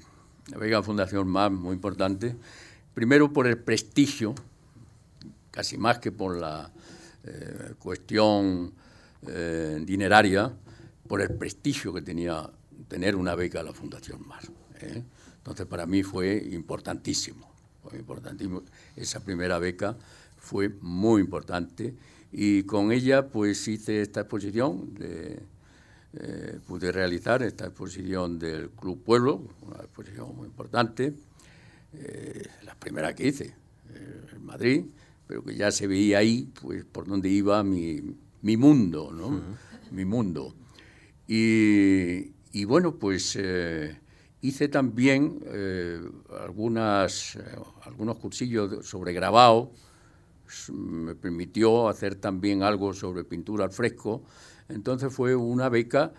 La beca Fundación MAP, muy importante. Primero por el prestigio, casi más que por la eh, cuestión eh, dineraria por el prestigio que tenía tener una beca a la Fundación Mar. ¿eh? Entonces, para mí fue importantísimo, fue importantísimo. Esa primera beca fue muy importante y con ella pues hice esta exposición, de, eh, pude realizar esta exposición del Club Pueblo, una exposición muy importante, la primera que hice en Madrid, pero que ya se veía ahí pues por donde iba mi, mi mundo, ¿no? Mi mundo. Y, bueno, pues eh, hice también eh, algunas, eh, algunos cursillos sobre grabado, me permitió hacer también algo sobre pintura al fresco, entonces fue una beca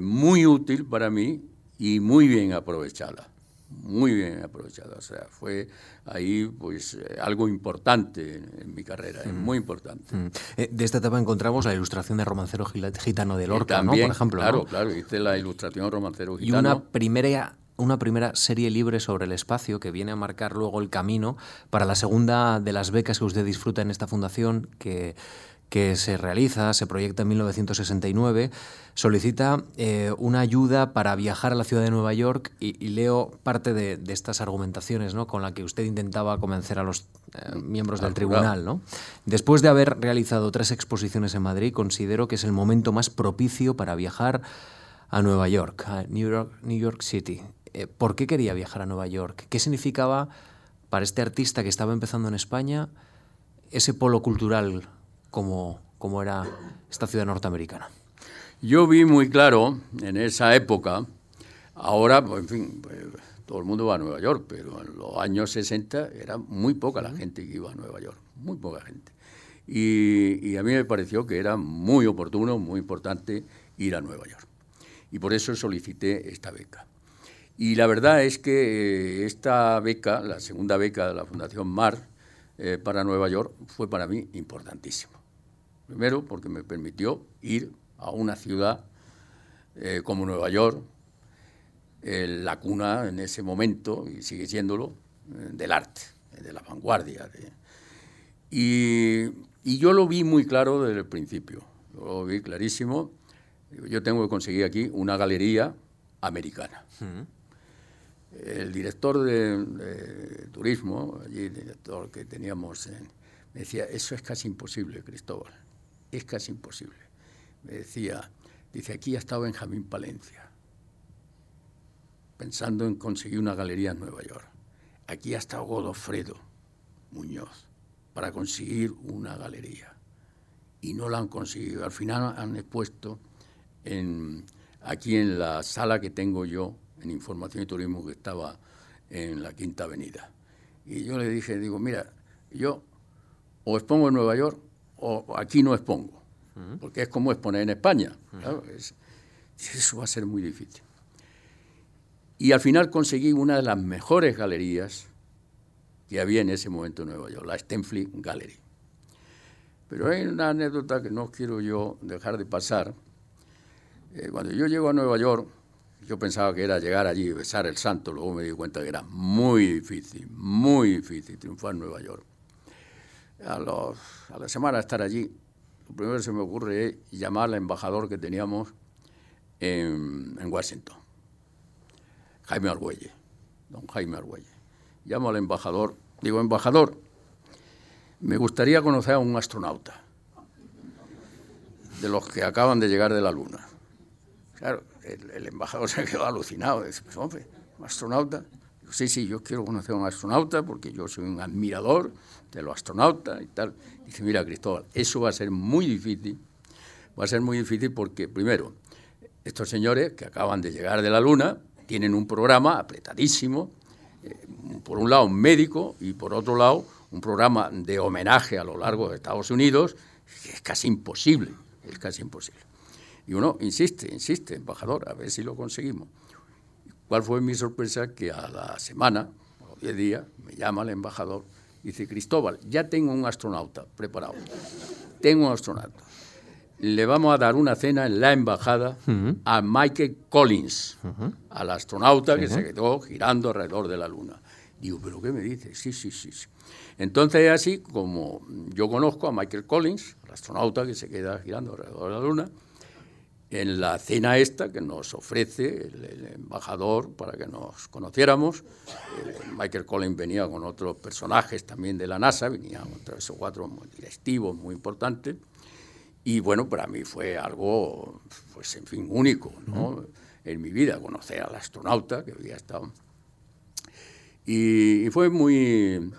muy útil para mí y muy bien aprovechada muy bien aprovechada. O sea, fue ahí pues eh, algo importante en, mi carrera, mm. muy importante. Mm. Eh, de esta etapa encontramos la ilustración de Romancero Gitano de Lorca, ¿no? Por ejemplo. Claro, claro, hice la ilustración Romancero Gitano. Y una primera una primera serie libre sobre el espacio que viene a marcar luego el camino para la segunda de las becas que usted disfruta en esta fundación, que que se realiza, se proyecta en 1969, solicita eh, una ayuda para viajar a la ciudad de Nueva York y, leo parte de, estas argumentaciones ¿no? con la que usted intentaba convencer a los eh, miembros del tribunal. ¿no? Después de haber realizado tres exposiciones en Madrid, considero que es el momento más propicio para viajar a Nueva York, a New York, New York City. Eh, ¿Por qué quería viajar a Nueva York? ¿Qué significaba para este artista que estaba empezando en España ese polo cultural como, como era esta ciudad norteamericana. Yo vi muy claro en esa época, ahora, pues, en fin, pues, todo el mundo va a Nueva York, pero en los años 60 era muy poca la gente que iba a Nueva York, muy poca gente. Y, y, a mí me pareció que era muy oportuno, muy importante ir a Nueva York. Y por eso solicité esta beca. Y la verdad es que eh, esta beca, la segunda beca de la Fundación MAR eh, para Nueva York, fue para mí importantísimo. Primero, porque me permitió ir a una ciudad eh, como Nueva York, eh, la cuna en ese momento, y sigue siéndolo, eh, del arte, de la vanguardia. Y, yo lo vi muy claro desde el principio, lo vi clarísimo. Yo tengo que conseguir aquí una galería americana. El director de, turismo, allí, el director que teníamos, me decía, eso es casi imposible, Cristóbal es casi imposible. Me decía, dice, aquí ha estado Benjamín Palencia, pensando en conseguir una galería en Nueva York. Aquí ha estado Godofredo Muñoz para conseguir una galería. Y no la han conseguido. Al final han expuesto en, aquí en la sala que tengo yo, en Información y Turismo, que estaba en la Quinta Avenida. Y yo le dije, digo, mira, yo o expongo en Nueva York o aquí no expongo, porque es como exponer en España. eso va a ser muy difícil. Y al final conseguí una de las mejores galerías que había en ese momento en Nueva York, la Stenfleet Gallery. Pero hay una anécdota que no quiero yo dejar de pasar. Eh, cuando yo llego a Nueva York, yo pensaba que era llegar allí y besar el santo, luego me di cuenta que era muy difícil, muy difícil triunfar en Nueva York. A, la semana de estar allí, lo primero que se me ocurre es llamar al embajador que teníamos en, en Washington, Jaime Argüelle, don Jaime Argüelle. Llamo al embajador, digo, embajador, me gustaría conocer a un astronauta, de los que acaban de llegar de la Luna. Claro, el, embajador se quedó alucinado. Dice, pues hombre, ¿un astronauta? Sí, sí, yo quiero conocer a un astronauta porque yo soy un admirador de los astronautas y tal. Dice, mira, Cristóbal, eso va a ser muy difícil. Va a ser muy difícil porque, primero, estos señores que acaban de llegar de la Luna tienen un programa apretadísimo, eh, por un lado médico y por otro lado un programa de homenaje a lo largo de Estados Unidos, que es casi imposible, es casi imposible. Y uno insiste, insiste, embajador, a ver si lo conseguimos. ¿Cuál fue mi sorpresa? Que a la semana, los 10 días, me llama el embajador y dice, Cristóbal, ya tengo un astronauta preparado. Tengo un astronauta. Le vamos a dar una cena en la embajada a Michael Collins, al astronauta que se quedó girando alrededor de la Luna. Digo, ¿pero qué me dice? Sí, sí, sí. sí. Entonces es así como yo conozco a Michael Collins, el astronauta que se queda girando alrededor de la Luna, en la cena esta que nos ofrece el, embajador para que nos conociéramos. Eh, Michael Collins venía con otros personajes también de la NASA, venían tres o cuatro directivos muy importantes. Y bueno, para mí fue algo, pues en fin, único, ¿no? En mi vida, conocer al astronauta que había estado. Y, y fue muy,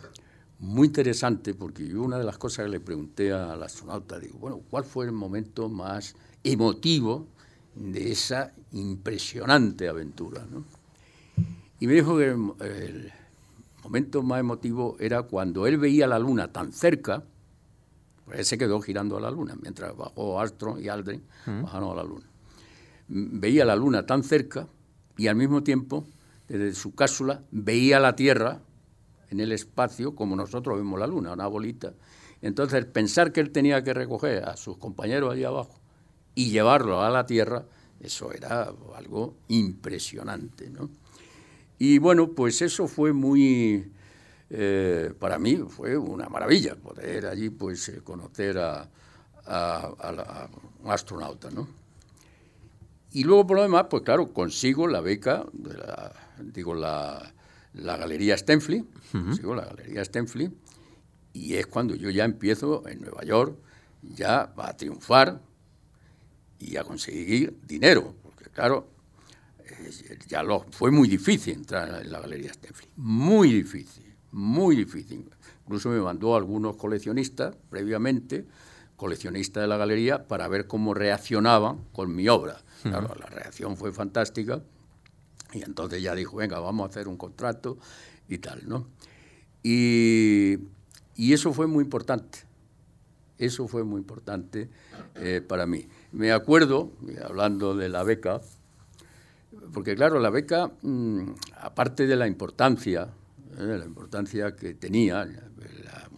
muy interesante porque yo una de las cosas que le pregunté al astronauta, digo, bueno, ¿cuál fue el momento más emotivo de esa impresionante aventura. Y me dijo que el, momento más emotivo era cuando él veía la luna tan cerca, pues él se quedó girando a la luna, mientras bajó Armstrong y Aldrin bajaron a la luna. Veía la luna tan cerca y al mismo tiempo, desde su cápsula, veía la Tierra en el espacio como nosotros vemos la luna, una bolita. Entonces, pensar que él tenía que recoger a sus compañeros allí abajo y llevarlo a la tierra, eso era algo impresionante. ¿no? Y bueno, pues eso fue muy, eh, para mí fue una maravilla poder allí pues eh, conocer a, un astronauta. ¿no? Y luego por lo demás, pues claro, consigo la beca, de la, digo, la, la Galería Stenfleet, consigo la Galería Stenfleet, y es cuando yo ya empiezo en Nueva York, ya va a triunfar, y a conseguir dinero, porque claro, eh, ya lo, fue muy difícil entrar en la Galería Stenfleet, muy difícil, muy difícil. Incluso me mandó algunos coleccionistas previamente, coleccionistas de la galería, para ver cómo reaccionaban con mi obra. Claro, la reacción fue fantástica y entonces ya dijo, venga, vamos a hacer un contrato y tal, ¿no? Y, y eso fue muy importante, eso fue muy importante eh, para mí. Me acuerdo, hablando de la beca, porque claro, la beca, mm, aparte de la importancia, eh, la importancia que tenía,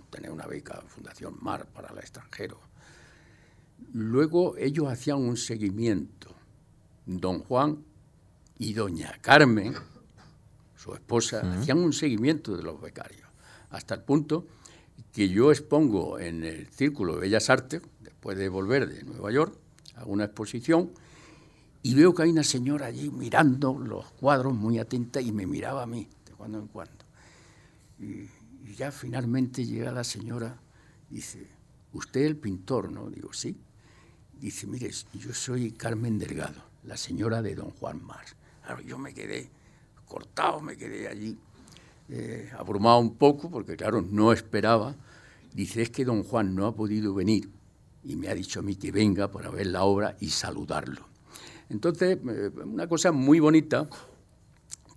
tener una beca Fundación Mar para el extranjero, luego ellos hacían un seguimiento. Don Juan y doña Carmen, su esposa, hacían un seguimiento de los becarios, hasta el punto que yo expongo en el Círculo de Bellas Artes, después de volver de Nueva York, a una exposición, y veo que hay una señora allí mirando los cuadros muy atenta y me miraba a mí de cuando en cuando. Y, ya finalmente llega la señora, dice, ¿usted el pintor? ¿No? Digo, sí. Dice, mire, yo soy Carmen Delgado, la señora de don Juan Mar. Yo me quedé cortado, me quedé allí eh, abrumado un poco, porque claro, no esperaba. Dice, es que don Juan no ha podido venir y me ha dicho a mí que venga para ver la obra y saludarlo. Entonces, eh, una cosa muy bonita,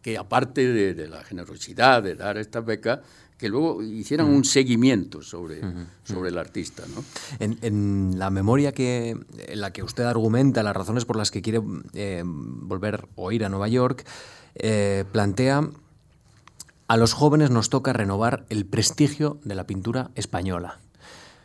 que aparte de, la generosidad de dar estas becas, que luego hicieran un seguimiento sobre, sobre el artista. ¿no? En, la memoria que, en la que usted argumenta las razones por las que quiere eh, volver o ir a Nueva York, eh, plantea a los jóvenes nos toca renovar el prestigio de la pintura española.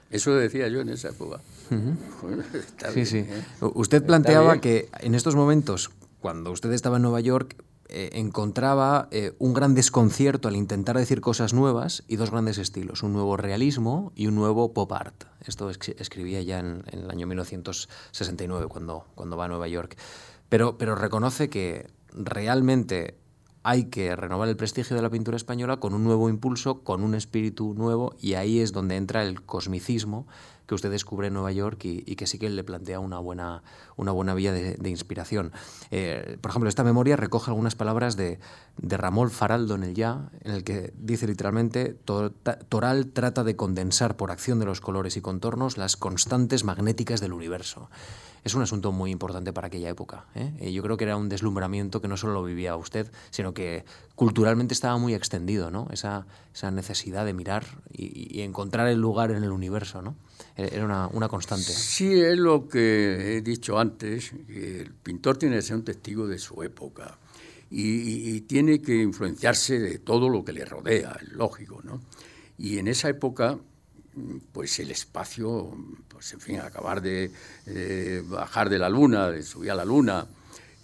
Eso decía yo en esa época. sí, sí. ¿eh? Usted planteaba que en estos momentos, cuando usted estaba en Nueva York, eh, encontraba eh, un gran desconcierto al intentar decir cosas nuevas y dos grandes estilos, un nuevo realismo y un nuevo pop art. Esto escribía ya en, el año 1969, cuando, cuando va a Nueva York. Pero, pero reconoce que realmente hay que renovar el prestigio de la pintura española con un nuevo impulso, con un espíritu nuevo, y ahí es donde entra el cosmicismo que usted descubre en Nueva York y, que sí que le plantea una buena, una buena vía de, inspiración. Eh, por ejemplo, esta memoria recoge algunas palabras de, de Ramón Faraldo en el Ya, en el que dice literalmente, Toral trata de condensar por acción de los colores y contornos las constantes magnéticas del universo es un asunto muy importante para aquella época. ¿eh? Yo creo que era un deslumbramiento que no solo lo vivía usted, sino que culturalmente estaba muy extendido, ¿no? esa, esa necesidad de mirar y, encontrar el lugar en el universo. ¿no? Era una, constante. Sí, es lo que he dicho antes, el pintor tiene que ser un testigo de su época y, tiene que influenciarse de todo lo que le rodea, es lógico. ¿no? Y en esa época pues el espacio, pues en fin, acabar de bajar de la luna, de subir a la luna,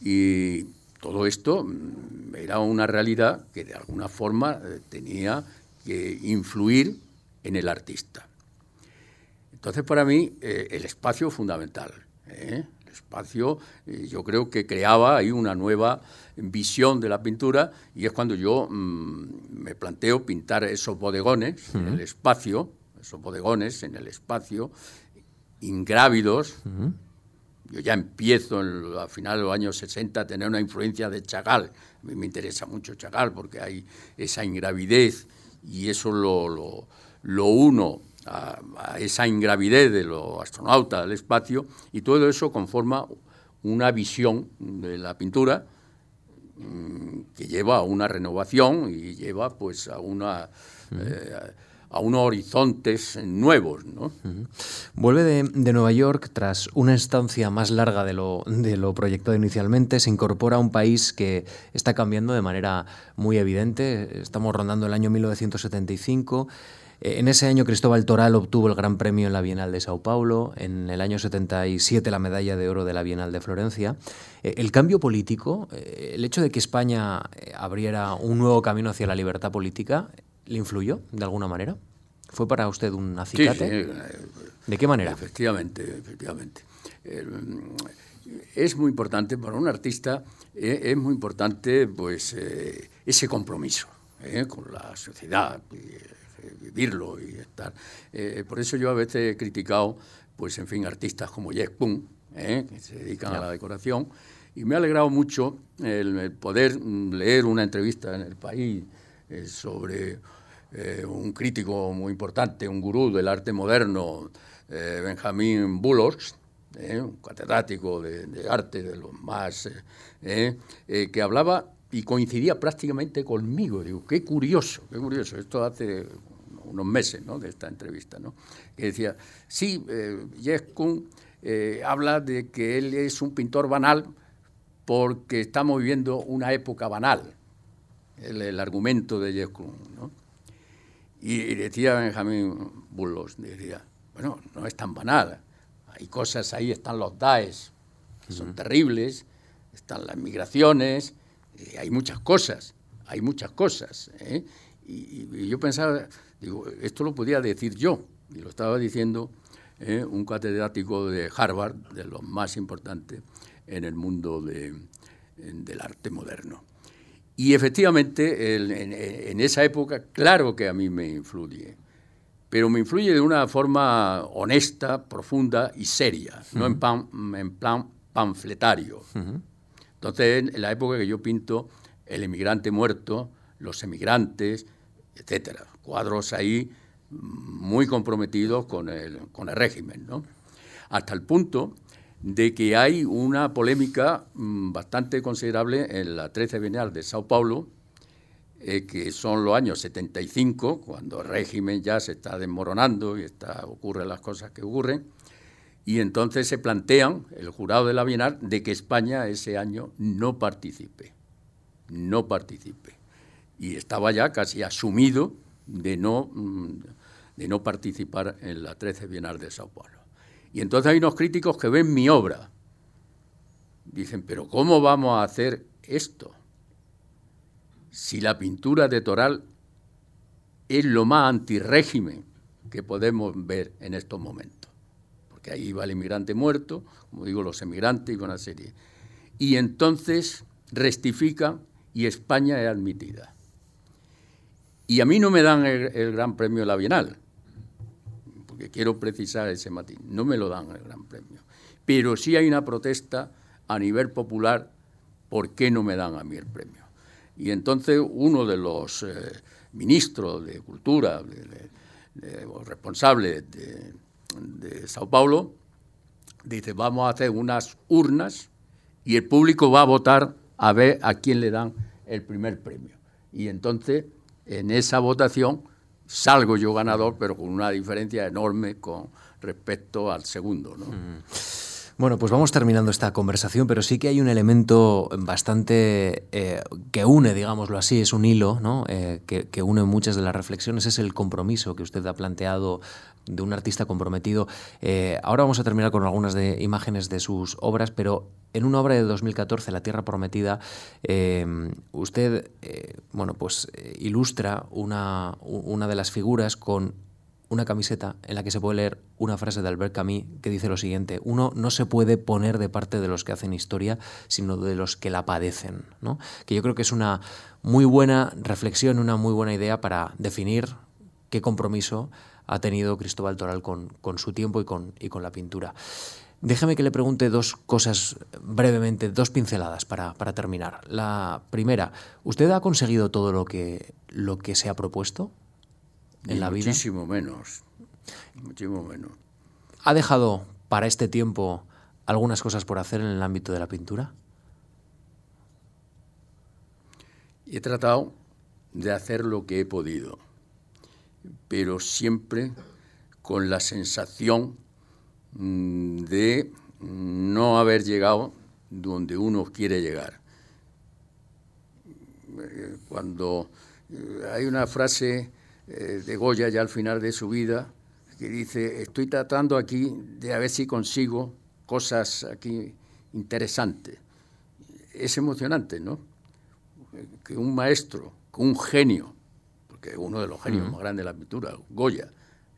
y todo esto mm, era una realidad que de alguna forma eh, tenía que influir en el artista. Entonces, para mí, eh, el espacio es fundamental. ¿eh? El espacio, yo creo que creaba ahí una nueva visión de la pintura y es cuando yo mm, me planteo pintar esos bodegones, en el espacio, esos bodegones en el espacio, ingrávidos. Yo ya empiezo a finales de los años 60 a tener una influencia de Chagall. A mí me interesa mucho Chagall porque hay esa ingravidez y eso lo, lo, uno a, esa ingravidez de los astronautas del espacio y todo eso conforma una visión de la pintura mm, que lleva a una renovación y lleva pues a una a unos horizontes nuevos. ¿no? Vuelve de, Nueva York tras una estancia más larga de lo, de lo proyectado inicialmente, se incorpora a un país que está cambiando de manera muy evidente. Estamos rondando el año 1975. En ese año Cristóbal Toral obtuvo el Gran Premio en la Bienal de Sao Paulo, en el año 77 la medalla de oro de la Bienal de Florencia. Eh, el cambio político, eh, el hecho de que España eh, abriera un nuevo camino hacia la libertad política, ¿Le influyó de alguna manera? ¿Fue para usted un acicate? Sí, ¿De qué manera? Efectivamente, efectivamente. es muy importante para un artista, eh, es muy importante pues eh, ese compromiso eh, con la sociedad, vivirlo y estar. por eso yo a veces he criticado, pues en fin, artistas como Jeff Koons, que se dedican a la decoración, y me ha alegrado mucho el poder leer una entrevista en el país eh, sobre eh, un crítico muy importante, un gurú del arte moderno, eh, Benjamin Bullocks, un catedrático de, arte de los más, que hablaba y coincidía prácticamente conmigo. Digo, qué curioso, qué curioso. Esto hace unos meses ¿no? de esta entrevista, ¿no? que decía, sí, eh, habla de que él es un pintor banal porque estamos viviendo una época banal el, argumento de Jeff ¿no? Y, decía Benjamin Bullos, decía, bueno, no es tan banal, hay cosas ahí, están los DAES, que son terribles, están las migraciones, eh, hay muchas cosas, hay muchas cosas. ¿eh? Y, yo pensaba, digo, esto lo podía decir yo, y lo estaba diciendo ¿eh? un catedrático de Harvard, de los más importantes en el mundo del arte moderno. Y efectivamente, en, esa época, claro que a mí me influye, pero me influye de una forma honesta, profunda y seria, no en, en, plan panfletario. Entonces, en la época que yo pinto El emigrante muerto, Los emigrantes, etcétera, cuadros ahí muy comprometidos con el, con el régimen, ¿no? Hasta el punto de que hay una polémica mm, bastante considerable en la 13 Bienal de Sao Paulo eh, que son los años 75, cuando el régimen ya se está desmoronando y está, ocurren las cosas que ocurren, y entonces se plantean, el jurado de la Bienal, de que España ese año no participe, no participe. Y estaba ya casi asumido de no, mm, de no participar en la 13 Bienal de Sao Paulo. Y entonces hay unos críticos que ven mi obra. Dicen, pero ¿cómo vamos a hacer esto? Si la pintura de Toral es lo más antirrégimen que podemos ver en estos momentos. Porque ahí va el inmigrante muerto, como digo, los emigrantes y una serie. Y entonces rectifican y España es admitida. Y a mí no me dan el, el Gran Premio de la Bienal, porque quiero precisar ese matiz. No me lo dan el Gran Premio. Pero sí hay una protesta a nivel popular, ¿por qué no me dan a mí el premio? Y entonces uno de los eh, ministros de Cultura, de, o responsables de, de Sao Paulo, dice, vamos a hacer unas urnas y el público va a votar a ver a quién le dan el primer premio. Y entonces, en esa votación, salgo yo ganador, pero con una diferencia enorme con respecto al segundo. ¿no? Mm. Bueno, pues vamos terminando esta conversación, pero sí que hay un elemento bastante eh, que une, digámoslo así, es un hilo ¿no? eh, que, une muchas de las reflexiones, es el compromiso que usted ha planteado de un artista comprometido. Eh, ahora vamos a terminar con algunas de imágenes de sus obras, pero en una obra de 2014, La Tierra Prometida, eh, usted eh, bueno, pues, ilustra una, una de las figuras con una camiseta en la que se puede leer una frase de Albert Camus que dice lo siguiente, uno no se puede poner de parte de los que hacen historia, sino de los que la padecen, ¿no? que yo creo que es una muy buena reflexión, una muy buena idea para definir qué compromiso ha tenido Cristóbal Toral con, con su tiempo y con, y con la pintura. Déjeme que le pregunte dos cosas brevemente, dos pinceladas para, para, terminar. La primera, ¿usted ha conseguido todo lo que, lo que se ha propuesto en y la vida? Muchísimo menos. Muchísimo menos. ¿Ha dejado para este tiempo algunas cosas por hacer en el ámbito de la pintura? He tratado de hacer lo que he podido, pero siempre con la sensación de no haber llegado donde uno quiere llegar. Cuando hay una frase de Goya ya al final de su vida que dice, estoy tratando aquí de a ver si consigo cosas aquí interesantes. Es emocionante, ¿no? Que un maestro, que un genio, porque es uno de los genios uh -huh. más grandes de la pintura, Goya,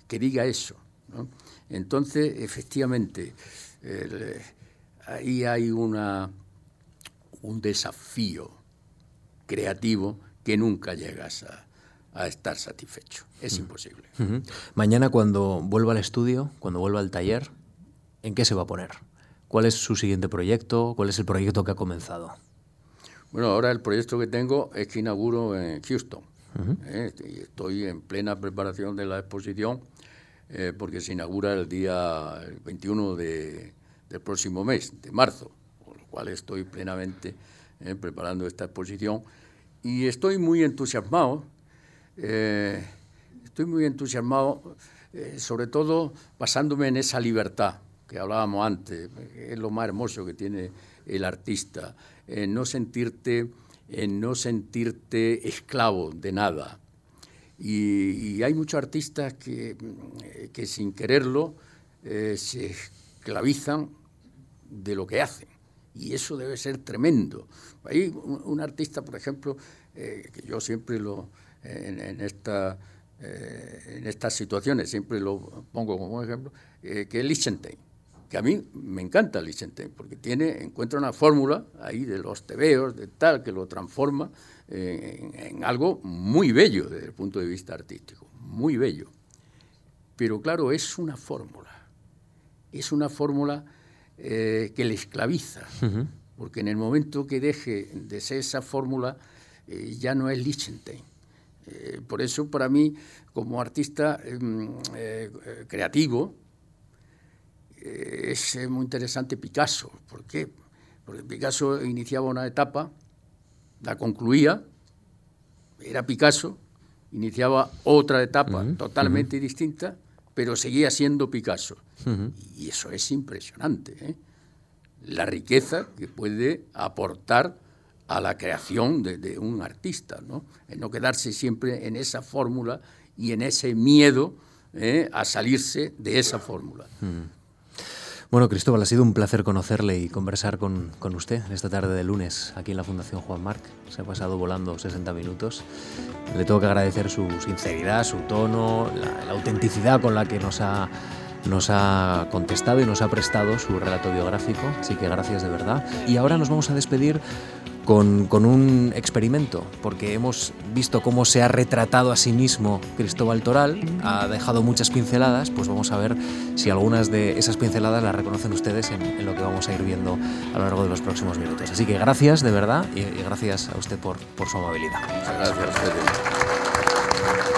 que diga eso. ¿no? Entonces, efectivamente, el, ahí hay una, un desafío creativo que nunca llegas a, a estar satisfecho. Es imposible. Uh -huh. Mañana cuando vuelva al estudio, cuando vuelva al taller, ¿en qué se va a poner? ¿Cuál es su siguiente proyecto? ¿Cuál es el proyecto que ha comenzado? Bueno, ahora el proyecto que tengo es que inauguro en Houston. Uh -huh. eh, estoy en plena preparación de la exposición eh, porque se inaugura el día el 21 de, del próximo mes, de marzo, por lo cual estoy plenamente eh, preparando esta exposición. Y estoy muy entusiasmado, eh, estoy muy entusiasmado, eh, sobre todo basándome en esa libertad que hablábamos antes, es lo más hermoso que tiene el artista, no sentirte, en no sentirte esclavo de nada, y, y, hay muchos artistas que, que sin quererlo eh, se esclavizan de lo que hacen. Y eso debe ser tremendo. Hay un, artista, por ejemplo, eh, que yo siempre lo, en, esta, eh, en estas situaciones, siempre lo pongo como ejemplo, que es Lichtenstein que a mí me encanta Lichtenstein, porque tiene, encuentra una fórmula ahí de los tebeos, de tal, que lo transforma en, en, algo muy bello desde el punto de vista artístico, muy bello. Pero claro, es una fórmula, es una fórmula eh, que le esclaviza, uh -huh. porque en el momento que deje de ser esa fórmula, eh, ya no es Lichtenstein. Eh, por eso, para mí, como artista eh, creativo, es muy interesante Picasso. ¿Por qué? Porque Picasso iniciaba una etapa, la concluía era Picasso, iniciaba otra etapa totalmente distinta, pero seguía siendo Picasso. Y eso es impresionante. ¿eh? La riqueza que puede aportar a la creación de, un artista, ¿no? no quedarse siempre en esa fórmula y en ese miedo ¿eh? a salirse de esa fórmula. Bueno, Cristóbal, ha sido un placer conocerle y conversar con, usted en esta tarde de lunes aquí en la Fundación Juan Marc. Se ha pasado volando 60 minutos. Le tengo que agradecer su sinceridad, su tono, la, la autenticidad con la que nos ha nos ha contestado y nos ha prestado su relato biográfico, así que gracias de verdad. Y ahora nos vamos a despedir con, un experimento, porque hemos visto cómo se ha retratado a sí mismo Cristóbal Toral, ha dejado muchas pinceladas, pues vamos a ver si algunas de esas pinceladas las reconocen ustedes en, lo que vamos a ir viendo a lo largo de los próximos minutos. Así que gracias de verdad y, gracias a usted por, por su amabilidad. Gracias a